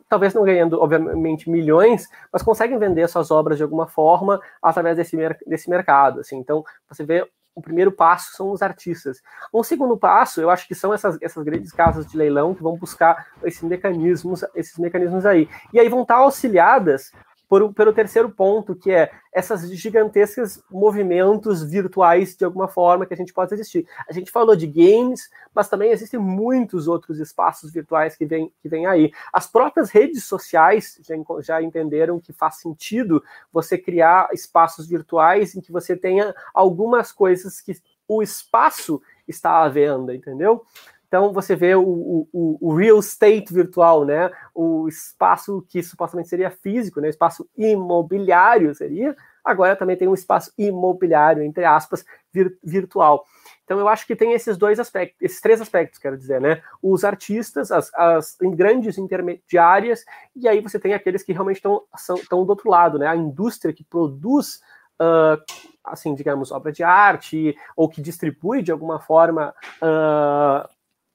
talvez não ganhando, obviamente, milhões, mas conseguem vender suas obras de alguma forma através desse, desse mercado. Assim. Então, você vê o primeiro passo são os artistas. Um segundo passo, eu acho que são essas, essas grandes casas de leilão que vão buscar esses mecanismos, esses mecanismos aí. E aí vão estar auxiliadas por, pelo terceiro ponto, que é essas gigantescas movimentos virtuais de alguma forma que a gente pode existir. A gente falou de games, mas também existem muitos outros espaços virtuais que vêm que vem aí. As próprias redes sociais já, já entenderam que faz sentido você criar espaços virtuais em que você tenha algumas coisas que o espaço está à venda, entendeu? Então você vê o, o, o, real estate virtual, né? O espaço que supostamente seria físico, né? O espaço imobiliário seria, agora também tem um espaço imobiliário, entre aspas, vir, virtual. Então eu acho que tem esses dois aspectos, esses três aspectos, quero dizer, né? Os artistas, as, as grandes intermediárias, e aí você tem aqueles que realmente estão do outro lado, né? A indústria que produz Uh, assim, digamos, obra de arte, ou que distribui de alguma forma uh,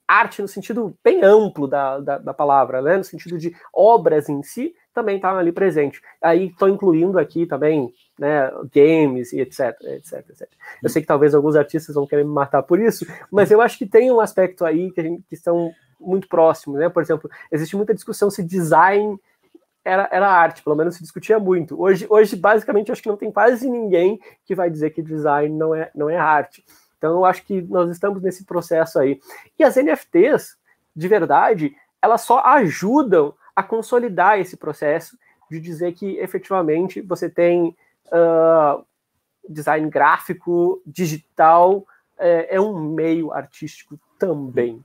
arte no sentido bem amplo da, da, da, palavra, né? no sentido de obras em si, também está ali presente. Aí estou incluindo aqui também né, games e etc, etc, etc. Eu sei que talvez alguns artistas vão querer me matar por isso, mas eu acho que tem um aspecto aí que, a gente, que estão muito próximos. Né? Por exemplo, existe muita discussão se design era, era arte, pelo menos se discutia muito. Hoje, hoje, basicamente, acho que não tem quase ninguém que vai dizer que design não é, não é arte. Então, eu acho que nós estamos nesse processo aí. E as NFTs, de verdade, elas só ajudam a consolidar esse processo de dizer que efetivamente você tem uh, design gráfico, digital, é, é um meio artístico também?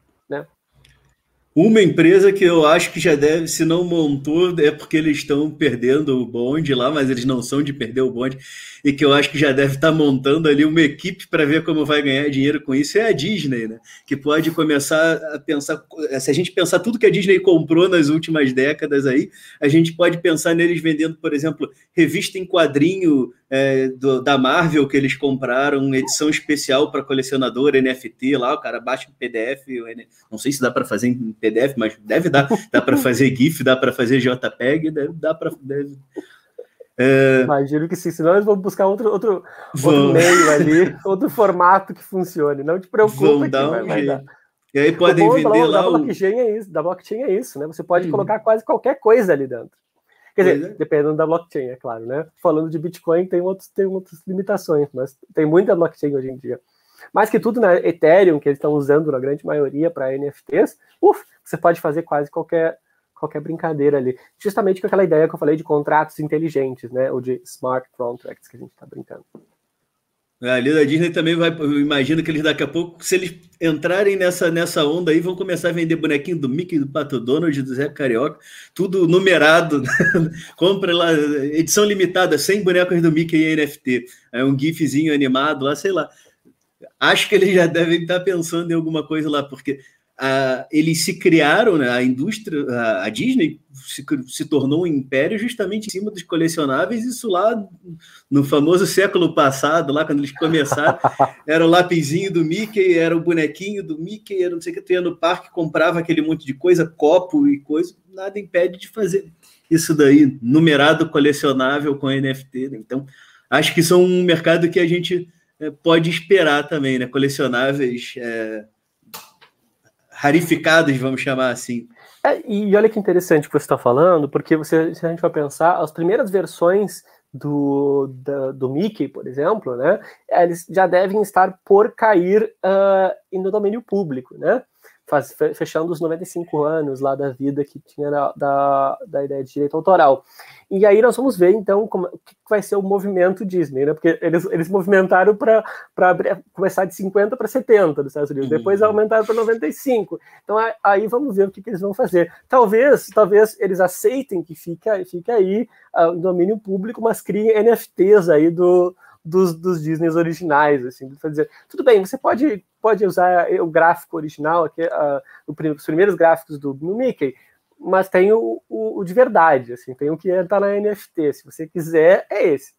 Uma empresa que eu acho que já deve, se não montou, é porque eles estão perdendo o bonde lá, mas eles não são de perder o bonde, e que eu acho que já deve estar montando ali uma equipe para ver como vai ganhar dinheiro com isso, é a Disney, né? Que pode começar a pensar, se a gente pensar tudo que a Disney comprou nas últimas décadas aí, a gente pode pensar neles vendendo, por exemplo, revista em quadrinho é, do, da Marvel que eles compraram, edição especial para colecionador, NFT lá, o cara baixa o PDF, não sei se dá para fazer em PDF, mas deve dar, dá para fazer *laughs* GIF, dá para fazer JPEG, deve, dá para. É... Imagino que sim, senão eles vão buscar outro, outro, outro meio ali, *laughs* outro formato que funcione. Não te preocupe, vão dar um vai, jeito. E aí podem vender da, lá. Da blockchain, é isso, da blockchain é isso, né? Você pode uhum. colocar quase qualquer coisa ali dentro. Quer dizer, é. dependendo da blockchain, é claro, né? Falando de Bitcoin, tem, outros, tem outras limitações, mas tem muita blockchain hoje em dia. Mais que tudo, né, Ethereum, que eles estão usando na grande maioria para NFTs, uf, você pode fazer quase qualquer, qualquer brincadeira ali. Justamente com aquela ideia que eu falei de contratos inteligentes, né? Ou de smart contracts que a gente está brincando. É, ali da Disney também vai. Eu imagino que eles daqui a pouco, se eles entrarem nessa, nessa onda aí, vão começar a vender bonequinho do Mickey, do Pato Donald, do Zé Carioca, tudo numerado. *laughs* Compre lá, edição limitada, 100 bonecos do Mickey em NFT. É um GIFzinho animado lá, sei lá. Acho que eles já devem estar pensando em alguma coisa lá, porque a, eles se criaram, né, a indústria, a, a Disney se, se, tornou um império justamente em cima dos colecionáveis, isso lá no famoso século passado, lá quando eles começaram, *laughs* era o lapisinho do Mickey, era o bonequinho do Mickey, era não sei o que, tu ia no parque, comprava aquele monte de coisa, copo e coisa, nada impede de fazer isso daí, numerado colecionável com NFT, né? então acho que são um mercado que a gente é, pode esperar também, né, colecionáveis... É, rarificados, vamos chamar assim. É, e olha que interessante o que você está falando, porque você, se a gente vai pensar, as primeiras versões do, da, do Mickey, por exemplo, né, eles já devem estar por cair uh, no domínio público, né? Faz, fechando os 95 anos lá da vida que tinha da, da, da ideia de direito autoral. E aí nós vamos ver, então, como, o que vai ser o movimento Disney, né? Porque eles, eles movimentaram para começar de 50 para 70 dos Estados Unidos, depois uhum. aumentaram para 95. Então aí vamos ver o que, que, eles vão fazer. Talvez, talvez eles aceitem que fica, fica aí uh, domínio público, mas criem NFTs aí do, dos, dos Disneys originais, assim, dizer, tudo bem, você pode pode usar o gráfico original, aqui, uh, os primeiros gráficos do, do Mickey, mas tem o, o, o, de verdade, assim, tem o que está na NFT. Se você quiser, é esse.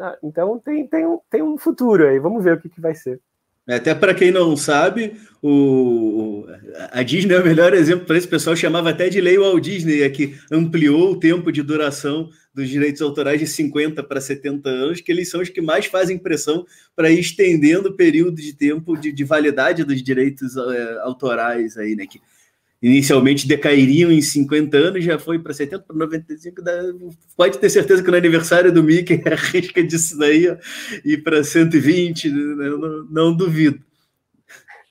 Ah, então tem, tem, um, tem um futuro aí, vamos ver o que, que vai ser. Até para quem não sabe, o, a Disney é o melhor exemplo para esse pessoal chamava até de lei Walt Disney, é que ampliou o tempo de duração dos direitos autorais de 50 para 70 anos, que eles são os que mais fazem pressão para ir estendendo o período de tempo de, de validade dos direitos é, autorais aí, né? Que inicialmente decairiam em 50 anos, já foi para 70, para 95. Pode ter certeza que no aniversário do Mickey *laughs* arrisca disso daí ó, e para 120, né, não, não duvido.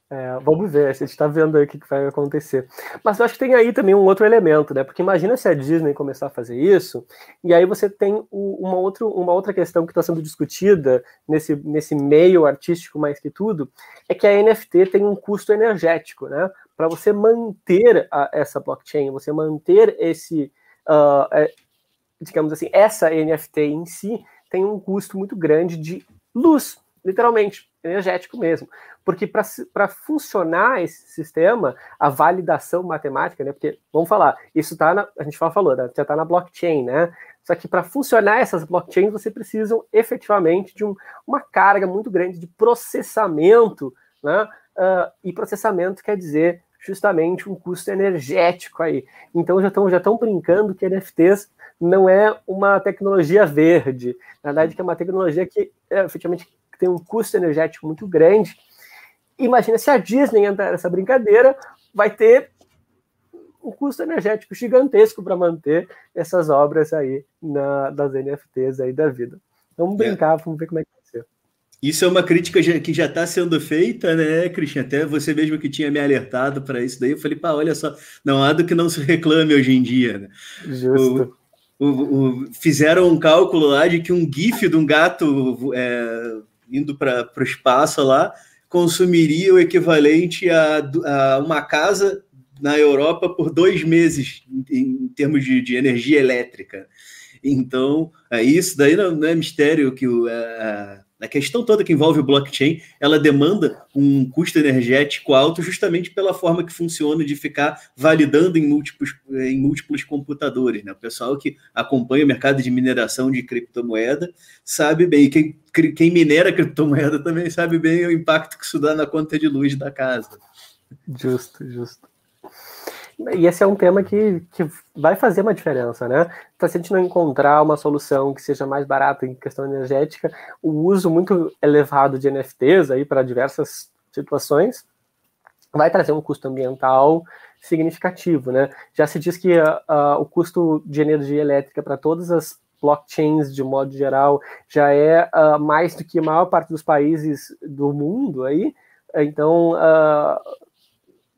É, vamos ver, a gente está vendo aí o que, que, vai acontecer. Mas eu acho que tem aí também um outro elemento, né? Porque imagina se a Disney começar a fazer isso, e aí você tem o, uma, outro, uma outra questão que está sendo discutida nesse, nesse meio artístico mais que tudo, é que a NFT tem um custo energético, né? Para você manter a, essa blockchain, você manter esse, uh, é, digamos assim, essa NFT em si tem um custo muito grande de luz, literalmente, energético mesmo. Porque para funcionar esse sistema, a validação matemática, né? Porque, vamos falar, isso está na. A gente falou, né, já está na blockchain, né? Só que para funcionar essas blockchains, você precisa efetivamente de um, uma carga muito grande de processamento, né? Uh, e processamento quer dizer justamente um custo energético aí. Então já estão já estão brincando que NFTs não é uma tecnologia verde, na verdade que é uma tecnologia que é, efetivamente tem um custo energético muito grande. Imagina se a Disney entrar nessa brincadeira, vai ter um custo energético gigantesco para manter essas obras aí na, das NFTs aí da vida. Vamos é. brincar, é. vamos ver como é que. Isso é uma crítica que já está sendo feita, né, Cristian? Até você mesmo que tinha me alertado para isso daí, eu falei, pá, olha só, não há do que não se reclame hoje em dia. Né? Justo. O, o, o, fizeram um cálculo lá de que um GIF de um gato é, indo para o espaço lá, consumiria o equivalente a, a, uma casa na Europa por dois meses em, em termos de, de, energia elétrica. Então, é, isso daí não, não é mistério que o, a, a questão toda que envolve o blockchain, ela demanda um custo energético alto justamente pela forma que funciona de ficar validando em múltiplos, em múltiplos computadores. Né? O pessoal que acompanha o mercado de mineração de criptomoeda sabe bem, quem, quem minera criptomoeda também sabe bem o impacto que isso dá na conta de luz da casa. Justo, justo. E esse é um tema que, que vai fazer uma diferença, né? Então, se a gente não encontrar uma solução que seja mais barata em questão energética, o uso muito elevado de NFTs aí para diversas situações vai trazer um custo ambiental significativo, né? Já se diz que uh, o custo de energia elétrica para todas as blockchains de modo geral já é uh, mais do que a maior parte dos países do mundo aí. Então, uh,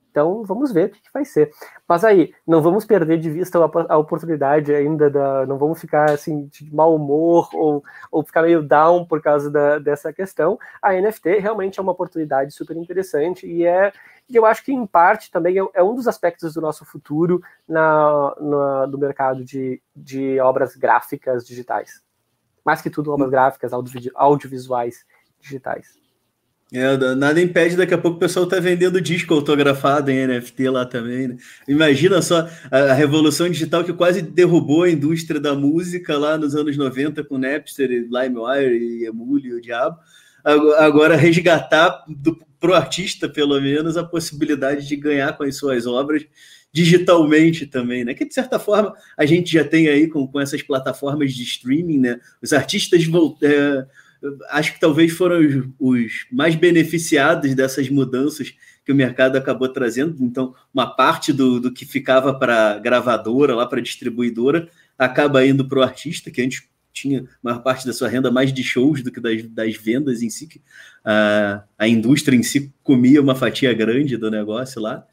então, vamos ver o que, que, vai ser. Mas aí, não vamos perder de vista a, a oportunidade ainda, da, não vamos ficar assim de mau humor ou, ou ficar meio down por causa da, dessa questão. A NFT realmente é uma oportunidade super interessante e é, eu acho que em parte também é, é um dos aspectos do nosso futuro na, na, no mercado de, de obras gráficas digitais. Mais que tudo, obras gráficas, audiovisuais digitais. É, nada impede, daqui a pouco o pessoal tá vendendo disco autografado em NFT lá também, né? Imagina só a, revolução digital que quase derrubou a indústria da música lá nos anos 90 com Napster, LimeWire e Emule e o diabo. Agora resgatar do, pro artista, pelo menos, a possibilidade de ganhar com as suas obras digitalmente também, né? Que de certa forma a gente já tem aí com, com essas plataformas de streaming, né? Os artistas voltaram. É, acho que talvez foram os, os, mais beneficiados dessas mudanças que o mercado acabou trazendo. Então, uma parte do, do que ficava para gravadora, lá para distribuidora, acaba indo para o artista, que antes tinha maior parte da sua renda mais de shows do que das, das vendas em si. Que a, a indústria em si comia uma fatia grande do negócio lá.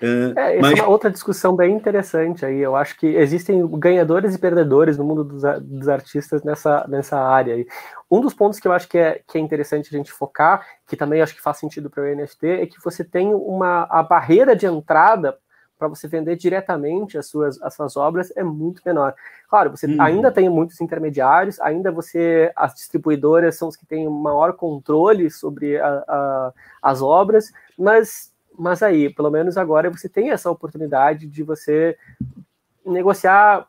É, é, mas... é uma outra discussão bem interessante aí. Eu acho que existem ganhadores e perdedores no mundo dos, dos, artistas nessa, nessa área. Aí. Um dos pontos que eu acho que é, que é interessante a gente focar, que também acho que faz sentido para o NFT, é que você tem uma a barreira de entrada para você vender diretamente as suas, as suas obras é muito menor. Claro, você uhum. ainda tem muitos intermediários, ainda você, as distribuidoras são os que têm maior controle sobre a, a, as obras, mas, mas aí, pelo menos agora você tem essa oportunidade de você negociar,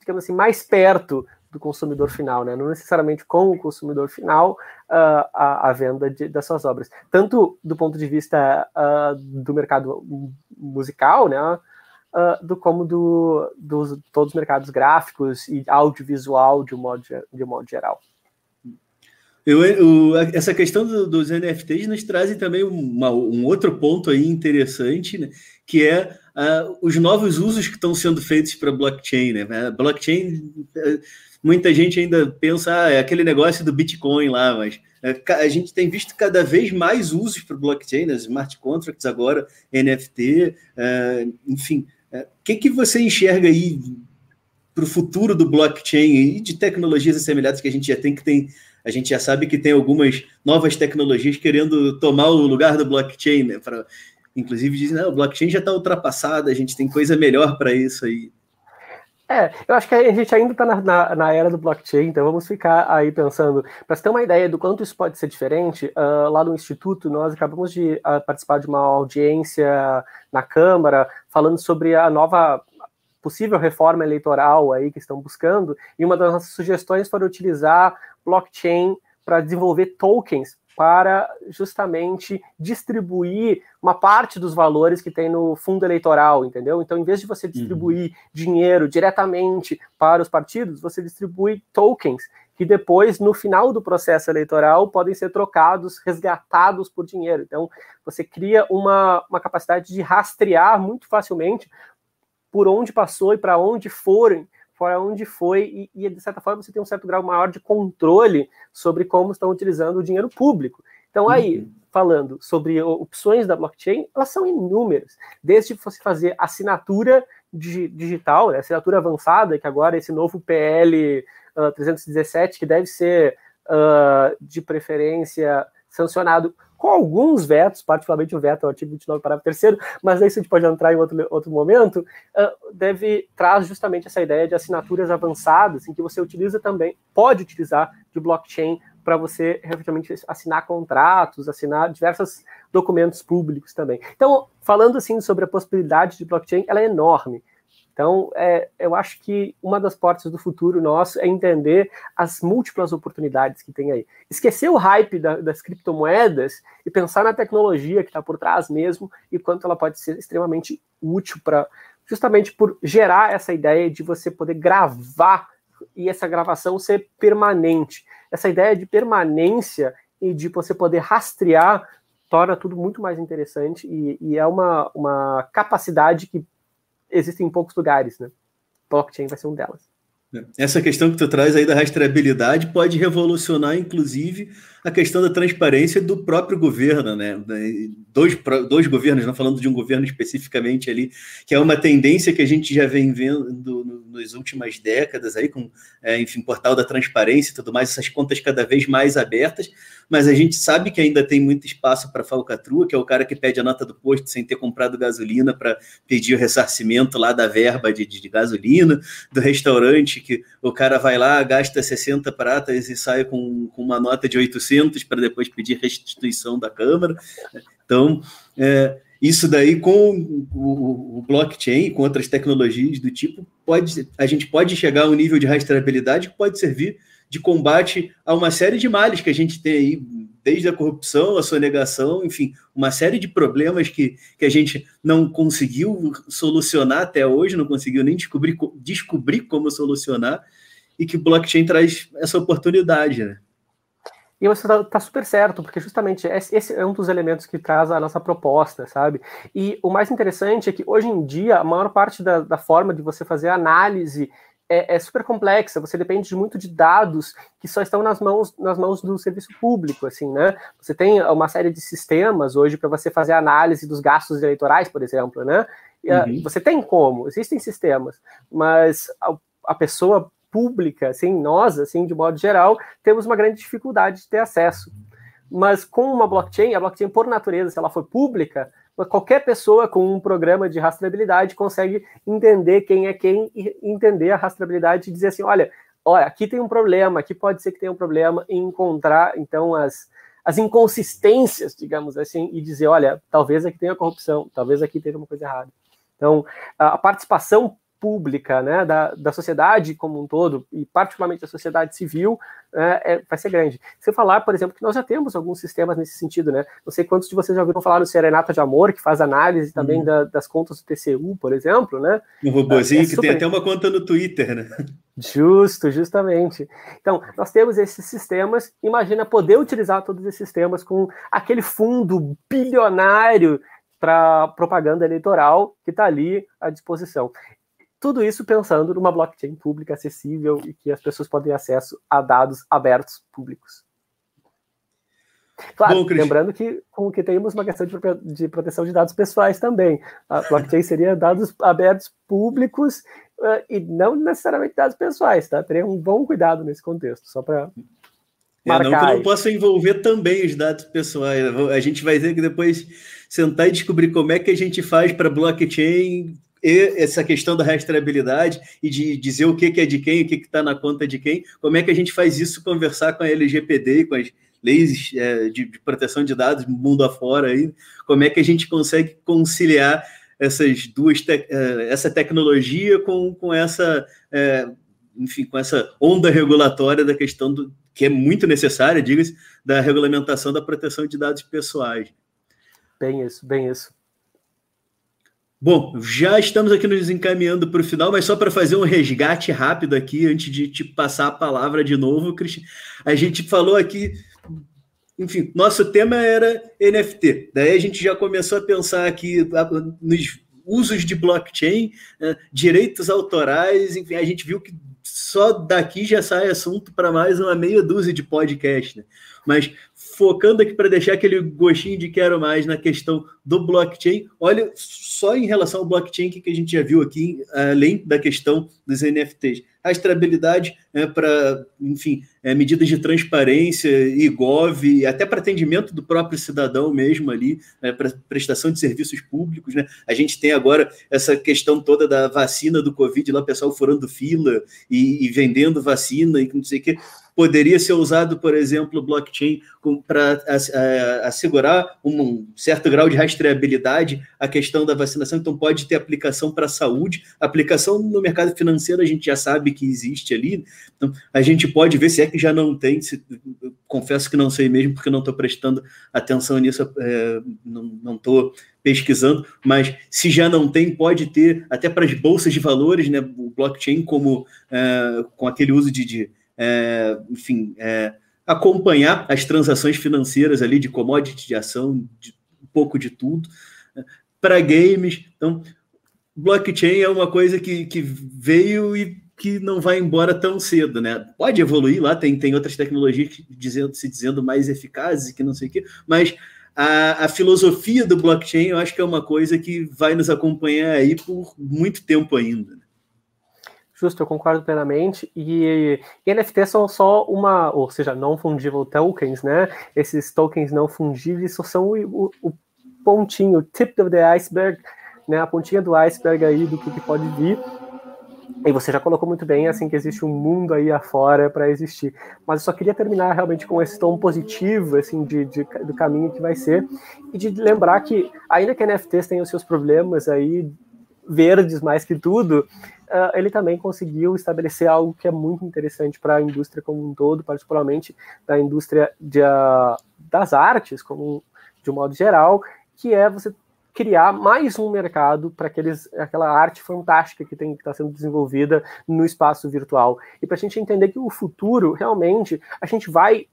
digamos assim, mais perto do consumidor final, né? não necessariamente com o consumidor final uh, a, a, venda de, das suas obras, tanto do ponto de vista uh, do mercado musical, né? Uh, do como do, dos todos os mercados gráficos e audiovisual de um modo, de um modo geral. Eu, eu, essa questão do, dos NFTs nos trazem também uma, um outro ponto aí interessante, né, que é uh, os novos usos que estão sendo feitos para blockchain. Né? blockchain muita gente ainda pensa, ah, é aquele negócio do Bitcoin lá, mas é, a gente tem visto cada vez mais usos para blockchain, as smart contracts agora, NFT, é, enfim. O que, que você enxerga aí para o futuro do blockchain e de tecnologias assemelhadas que a gente já tem, que tem, a gente já sabe que tem algumas novas tecnologias querendo tomar o lugar do blockchain, né? Pra, inclusive dizem, não, o blockchain já está ultrapassado, a gente tem coisa melhor para isso aí. É, eu acho que a gente ainda está na, na, na, era do blockchain, então vamos ficar aí pensando. Para você ter uma ideia do quanto isso pode ser diferente, uh, lá no Instituto nós acabamos de uh, participar de uma audiência na Câmara falando sobre a nova possível reforma eleitoral aí que estão buscando, e uma das nossas sugestões foi utilizar blockchain para desenvolver tokens para justamente distribuir uma parte dos valores que tem no fundo eleitoral, entendeu? Então, em vez de você distribuir uhum. dinheiro diretamente para os partidos, você distribui tokens que depois, no final do processo eleitoral, podem ser trocados, resgatados por dinheiro. Então, você cria uma, uma capacidade de rastrear muito facilmente por onde passou e para onde foram para onde foi, e, e, de certa forma você tem um certo grau maior de controle sobre como estão utilizando o dinheiro público. Então, aí, uhum. falando sobre opções da blockchain, elas são inúmeras. Desde você fazer assinatura digital, né, assinatura avançada, que agora esse novo PL uh, 317, que deve ser uh, de preferência sancionado com alguns vetos, particularmente o veto ao artigo 29, parágrafo 3 mas isso a gente pode entrar em outro, outro momento, uh, deve traz justamente essa ideia de assinaturas avançadas, em que você utiliza também, pode utilizar de blockchain para você efetivamente assinar contratos, assinar diversos documentos públicos também. Então, falando assim sobre a possibilidade de blockchain, ela é enorme. Então, é, eu acho que uma das portas do futuro nosso é entender as múltiplas oportunidades que tem aí. Esquecer o hype da, das criptomoedas e pensar na tecnologia que está por trás mesmo e quanto ela pode ser extremamente útil para, justamente por gerar essa ideia de você poder gravar e essa gravação ser permanente. Essa ideia de permanência e de você poder rastrear torna tudo muito mais interessante e, e é uma, uma capacidade que existem em poucos lugares, né? Blockchain vai ser um delas. Essa questão que tu traz aí da rastreabilidade pode revolucionar, inclusive, a questão da transparência do próprio governo, né? Dois, dois governos, não falando de um governo especificamente ali, que é uma tendência que a gente já vem vendo nas últimas décadas aí, com, é, enfim, portal da transparência e tudo mais, essas contas cada vez mais abertas, mas a gente sabe que ainda tem muito espaço para falcatrua, que é o cara que pede a nota do posto sem ter comprado gasolina para pedir o ressarcimento lá da verba de, de, de gasolina, do restaurante que o cara vai lá, gasta 60 pratas e sai com, com uma nota de 800 para depois pedir restituição da Câmara. Então, é, isso daí com o, blockchain, com outras tecnologias do tipo, pode, a gente pode chegar a um nível de rastreabilidade que pode servir de combate a uma série de males que a gente tem aí, desde a corrupção, a sonegação, enfim, uma série de problemas que, que a gente não conseguiu solucionar até hoje, não conseguiu nem descobrir, descobrir como solucionar, e que o blockchain traz essa oportunidade, né? E você está tá super certo, porque justamente esse é um dos elementos que traz a nossa proposta, sabe? E o mais interessante é que hoje em dia a maior parte da, da forma de você fazer análise é, é, super complexa. Você depende de muito de dados que só estão nas mãos nas mãos do serviço público, assim, né? Você tem uma série de sistemas hoje para você fazer análise dos gastos eleitorais, por exemplo, né? Uhum. Você tem como, existem sistemas, mas a, a pessoa pública, assim, nós, assim, de modo geral, temos uma grande dificuldade de ter acesso. mas com uma blockchain, a blockchain por natureza, se ela for pública, qualquer pessoa com um programa de rastreabilidade consegue entender quem é quem e entender a rastreabilidade e dizer assim, olha, olha, aqui tem um problema, aqui pode ser que tenha um problema, e encontrar, então, as, as inconsistências, digamos assim, e dizer, olha, talvez aqui tenha corrupção, talvez aqui tenha uma coisa errada. Então, a participação pública, né, da, da sociedade como um todo, e particularmente da sociedade civil, é, é, vai ser grande. Se eu falar, por exemplo, que nós já temos alguns sistemas nesse sentido, né, não sei quantos de vocês já ouviram falar do Serenata de Amor, que faz análise também uhum. da, das contas do TCU, por exemplo, né. Um robozinho é, é que super... tem até uma conta no Twitter, né. Justo, justamente. Então, nós temos esses sistemas, imagina poder utilizar todos esses sistemas com aquele fundo bilionário para propaganda eleitoral que está ali à disposição. Tudo isso pensando numa blockchain pública acessível e que as pessoas podem ter acesso a dados abertos públicos. Claro, Bom, lembrando que com que temos uma questão de, de, proteção de dados pessoais também. A blockchain seria dados abertos públicos uh, e não necessariamente dados pessoais, tá? Teria um bom cuidado nesse contexto, só para é, não que não possa envolver também os dados pessoais. A gente vai ter que depois sentar e descobrir como é que a gente faz para blockchain essa questão da rastreabilidade e de dizer o que, é de quem, o que está na conta de quem, como é que a gente faz isso conversar com a LGPD, com as leis é, de, de, proteção de dados mundo afora aí, como é que a gente consegue conciliar essas duas te é, essa tecnologia com, com essa é, enfim com essa onda regulatória da questão do que é muito necessária, diga-se, da regulamentação da proteção de dados pessoais. Bem isso, bem isso. Bom, já estamos aqui nos encaminhando para o final, mas só para fazer um resgate rápido aqui, antes de te passar a palavra de novo, Cristian. A gente falou aqui, enfim, nosso tema era NFT. Daí a gente já começou a pensar aqui nos usos de blockchain, né, direitos autorais, enfim, a gente viu que só daqui já sai assunto para mais uma meia dúzia de podcast, né? Mas focando aqui para deixar aquele gostinho de quero mais na questão do blockchain. Olha, só em relação ao blockchain que a gente já viu aqui, além da questão dos NFTs. A estabilidade é, para, enfim, é, medidas de transparência e gov, até para atendimento do próprio cidadão mesmo ali, é, para prestação de serviços públicos. Né? A gente tem agora essa questão toda da vacina do Covid, lá o pessoal furando fila e, e vendendo vacina e não sei o quê poderia ser usado, por exemplo, blockchain para assegurar um certo grau de rastreabilidade a questão da vacinação, então pode ter aplicação para a saúde, aplicação no mercado financeiro a gente já sabe que existe ali, então a gente pode ver se é que já não tem, se, confesso que não sei mesmo, porque não estou prestando atenção nisso, é, não estou pesquisando, mas se já não tem, pode ter até para as bolsas de valores, né, o blockchain como é, com aquele uso de, de é, enfim, é, acompanhar as transações financeiras ali de commodity, de ação, de um pouco de tudo. Para games, então, blockchain é uma coisa que, que veio e que não vai embora tão cedo, né? Pode evoluir lá, tem, tem outras tecnologias dizendo, se dizendo mais eficazes que não sei o quê, mas a, a, filosofia do blockchain eu acho que é uma coisa que vai nos acompanhar aí por muito tempo ainda. Justo, eu concordo plenamente. E, e NFTs são só uma, ou seja, não fungible tokens, né? Esses tokens não fungíveis só são o, o, pontinho, o tip of the iceberg, né? A pontinha do iceberg aí do que, que pode vir. E você já colocou muito bem, assim, que existe um mundo aí afora para existir. Mas eu só queria terminar realmente com esse tom positivo, assim, de, de, do caminho que vai ser. E de lembrar que, ainda que NFTs tenham seus problemas aí, verdes mais que tudo, uh, ele também conseguiu estabelecer algo que é muito interessante para a indústria como um todo, particularmente da indústria de, uh, das artes, como de um modo geral, que é você criar mais um mercado para aquela arte fantástica que tem que estar tá sendo desenvolvida no espaço virtual. E para a gente entender que o futuro, realmente, a gente vai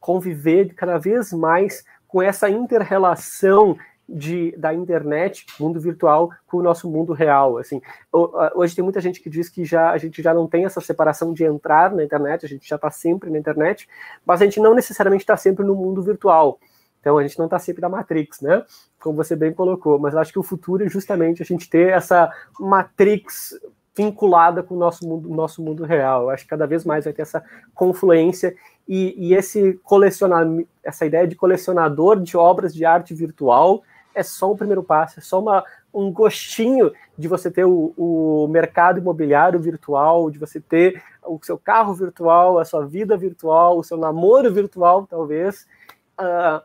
conviver cada vez mais com essa inter-relação de, da internet, mundo virtual, com o nosso mundo real. Assim, hoje tem muita gente que diz que já a gente já não tem essa separação de entrar na internet, a gente já está sempre na internet, mas a gente não necessariamente está sempre no mundo virtual. Então a gente não está sempre na Matrix, né? Como você bem colocou. Mas acho que o futuro é justamente a gente ter essa Matrix vinculada com o nosso mundo, nosso mundo real. Eu acho que cada vez mais vai ter essa confluência e, e esse colecionar, essa ideia de colecionador de obras de arte virtual é só um primeiro passo, é só uma, um gostinho de você ter o, o, mercado imobiliário virtual, de você ter o seu carro virtual, a sua vida virtual, o seu namoro virtual, talvez, uh,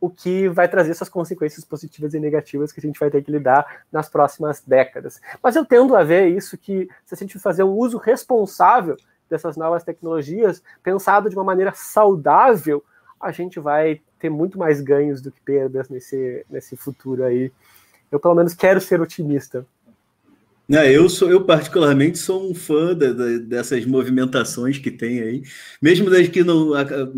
o que vai trazer suas consequências positivas e negativas que a gente vai ter que lidar nas próximas décadas. Mas eu tendo a ver isso que se a gente fazer um uso responsável dessas novas tecnologias, pensado de uma maneira saudável, a gente vai ter muito mais ganhos do que perdas nesse, nesse futuro aí. Eu, pelo menos, quero ser otimista. Não, eu sou, eu particularmente sou um fã da, da, dessas movimentações que tem aí, mesmo das que não,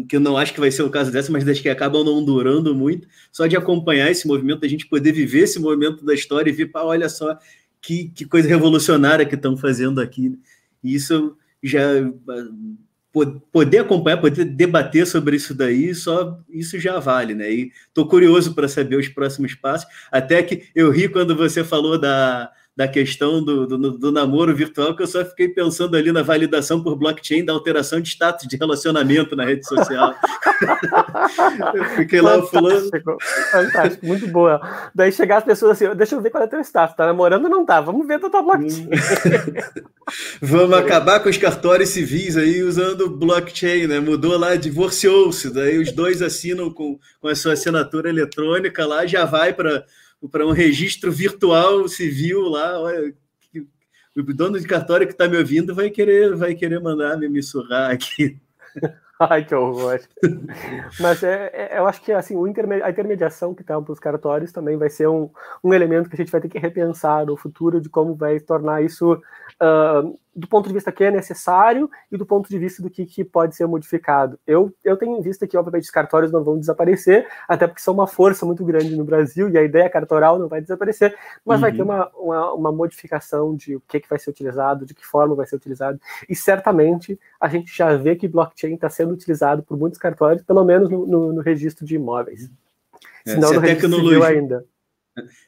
que não acho que vai ser o caso dessa, mas das que acabam não durando muito, só de acompanhar esse movimento, a gente poder viver esse momento da história e ver, pá, olha só que, que coisa revolucionária que estão fazendo aqui. E isso já poder acompanhar, poder debater sobre isso daí, só isso já vale, né? E tô curioso para saber os próximos passos. Até que eu ri quando você falou da, da questão do, do, do, namoro virtual, que eu só fiquei pensando ali na validação por blockchain da alteração de status de relacionamento na rede social. *laughs* eu fiquei lá falando. Fantástico, muito boa. Daí chegar as pessoas assim, deixa eu ver qual é o teu status, tá namorando ou não tá? Vamos ver a tua blockchain. *laughs* Vamos acabar com os cartórios civis aí usando blockchain, né? Mudou lá, divorciou-se, daí os dois assinam com, com a sua assinatura eletrônica lá, já vai para para um registro virtual civil lá. Olha, o dono de cartório que está me ouvindo vai querer, vai querer mandar me, surrar aqui. *laughs* Ai, que horror. Mas é, é, eu acho que assim, o interme a intermediação que está para os cartórios também vai ser um, um elemento que a gente vai ter que repensar no futuro de como vai tornar isso uh, do ponto de vista que é necessário e do ponto de vista do que, que, pode ser modificado. Eu, eu tenho em vista que, obviamente, os cartórios não vão desaparecer, até porque são uma força muito grande no Brasil e a ideia cartoral não vai desaparecer, mas uhum. vai ter uhum. uma, uma, uma, modificação de o que, que vai ser utilizado, de que forma vai ser utilizado, e certamente a gente já vê que blockchain está sendo utilizado por muitos cartórios, pelo menos no, no, no registro de imóveis. É, Se não registro civil ainda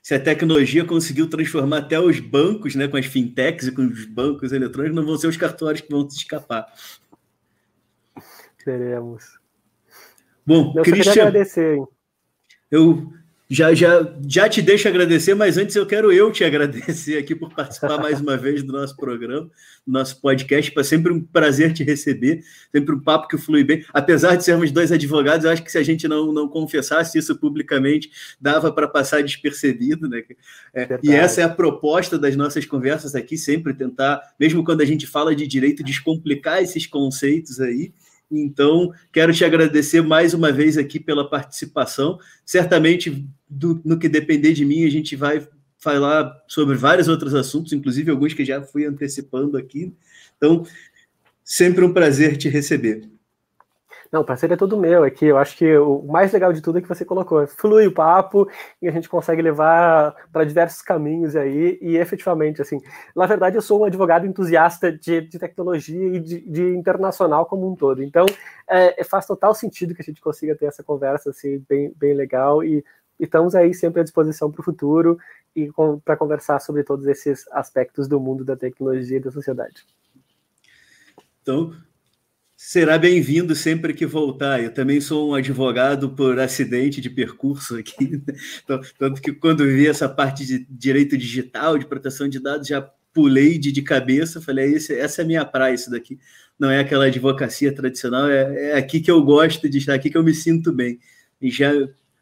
se a tecnologia conseguiu transformar até os bancos, né, com as fintechs e com os bancos eletrônicos, não vão ser os cartórios que vão se escapar. Teremos. Bom, eu Christian, agradecer, hein? eu já, já, já te deixo agradecer, mas antes eu quero eu te *laughs* agradecer aqui por participar mais uma vez do nosso programa, do nosso podcast. Para sempre um prazer te receber, sempre um papo que flui bem. Apesar de sermos dois advogados, eu acho que se a gente não, não confessasse isso publicamente, dava para passar despercebido, né? É, e essa é a proposta das nossas conversas aqui, sempre tentar, mesmo quando a gente fala de direito, descomplicar esses conceitos aí então, quero te agradecer mais uma vez aqui pela participação. Certamente, do, no que depender de mim, a gente vai falar sobre vários outros assuntos, inclusive alguns que já fui antecipando aqui. Então, sempre um prazer te receber. Não, o prazer é todo meu aqui. Eu acho que o mais legal de tudo é que você colocou. Flui o papo e a gente consegue levar para diversos caminhos aí. E efetivamente, assim, na verdade, eu sou um advogado entusiasta de, de tecnologia e de, de, internacional como um todo. Então, é, é, faz total sentido que a gente consiga ter essa conversa assim, bem, bem legal. E estamos aí sempre à disposição para o futuro e para conversar sobre todos esses aspectos do mundo da tecnologia e da sociedade. Então, será bem-vindo sempre que voltar. Eu também sou um advogado por acidente de percurso aqui, *laughs* né? então, tanto que quando vi essa parte de direito digital, de proteção de dados, já pulei de, de cabeça, falei, esse, essa é a minha praia, isso daqui não é aquela advocacia tradicional, é, é aqui que eu gosto de estar, aqui que eu me sinto bem. E já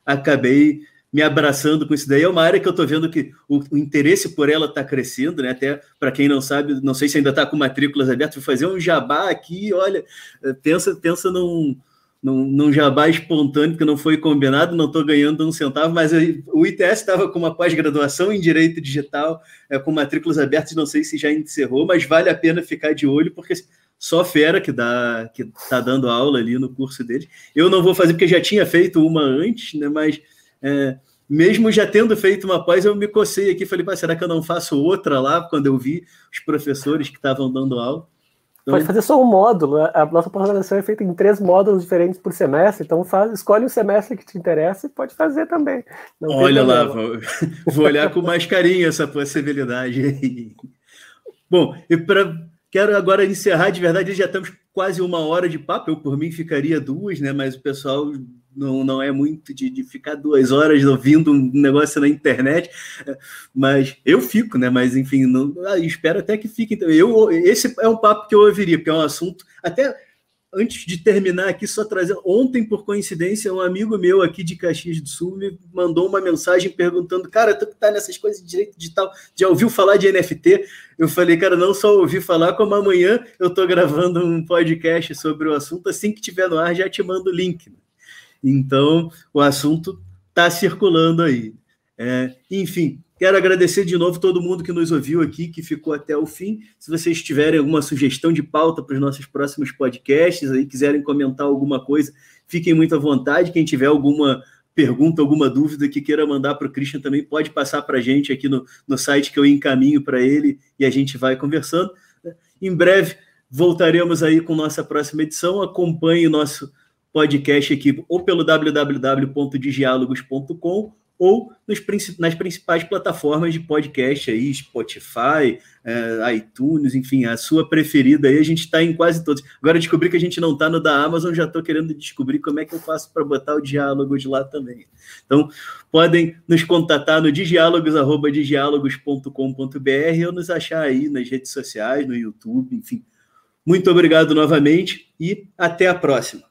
acabei me abraçando com isso daí. É uma área que eu estou vendo que o, o, interesse por ela está crescendo, né? Até para quem não sabe, não sei se ainda está com matrículas abertas, vou fazer um jabá aqui, olha, eh, pensa, pensa num, num, num jabá espontâneo que não foi combinado, não estou ganhando um centavo, mas o ITS estava com uma pós-graduação em Direito Digital, é, com matrículas abertas, não sei se já encerrou, mas vale a pena ficar de olho, porque só fera que dá que está dando aula ali no curso dele. Eu não vou fazer porque já tinha feito uma antes, né? Mas é, mesmo já tendo feito uma pós, eu me cocei aqui, falei, será que eu não faço outra lá quando eu vi os professores que estavam dando aula? Então... Pode fazer só um módulo. A nossa pós-graduação é feita em três módulos diferentes por semestre, então faz, escolhe um semestre que te interessa e pode fazer também. Não Olha lá, vou, *laughs* vou, olhar com mais carinho essa possibilidade. Bom, e para quero agora encerrar de verdade, já estamos quase uma hora de papo. Eu, por mim, ficaria duas, né? Mas o pessoal não, não é muito de, de ficar duas horas ouvindo um negócio na internet, mas eu fico, né? Mas enfim, não, ah, espero até que fique. Então, eu, esse é um papo que eu ouviria, porque é um assunto até antes de terminar aqui, só trazer. Ontem, por coincidência, um amigo meu aqui de Caxias do Sul me mandou uma mensagem perguntando: Cara, tu que tá nessas coisas de direito digital, já ouviu falar de NFT? Eu falei, cara, não só ouvi falar, como amanhã eu tô gravando um podcast sobre o assunto. Assim que tiver no ar, já te mando o link. Então, o assunto tá circulando aí. É, enfim, Quero agradecer de novo todo mundo que nos ouviu aqui, que ficou até o fim. Se vocês tiverem alguma sugestão de pauta para os nossos próximos podcasts, aí quiserem comentar alguma coisa, fiquem muito à vontade. Quem tiver alguma pergunta, alguma dúvida que queira mandar para o Christian também pode passar para a gente aqui no, no site que eu encaminho para ele e a gente vai conversando. Em breve voltaremos aí com nossa próxima edição. Acompanhe nosso podcast aqui ou pelo www.digiálogos.com ou nas principais plataformas de podcast aí, Spotify, é, iTunes, enfim, a sua preferida aí, a gente está em quase todos. Agora descobri que a gente não está no da Amazon, já estou querendo descobrir como é que eu faço para botar o diálogo de lá também. Então, podem nos contatar no diálogos.com.br ou nos achar aí nas redes sociais, no YouTube, enfim. Muito obrigado novamente e até a próxima.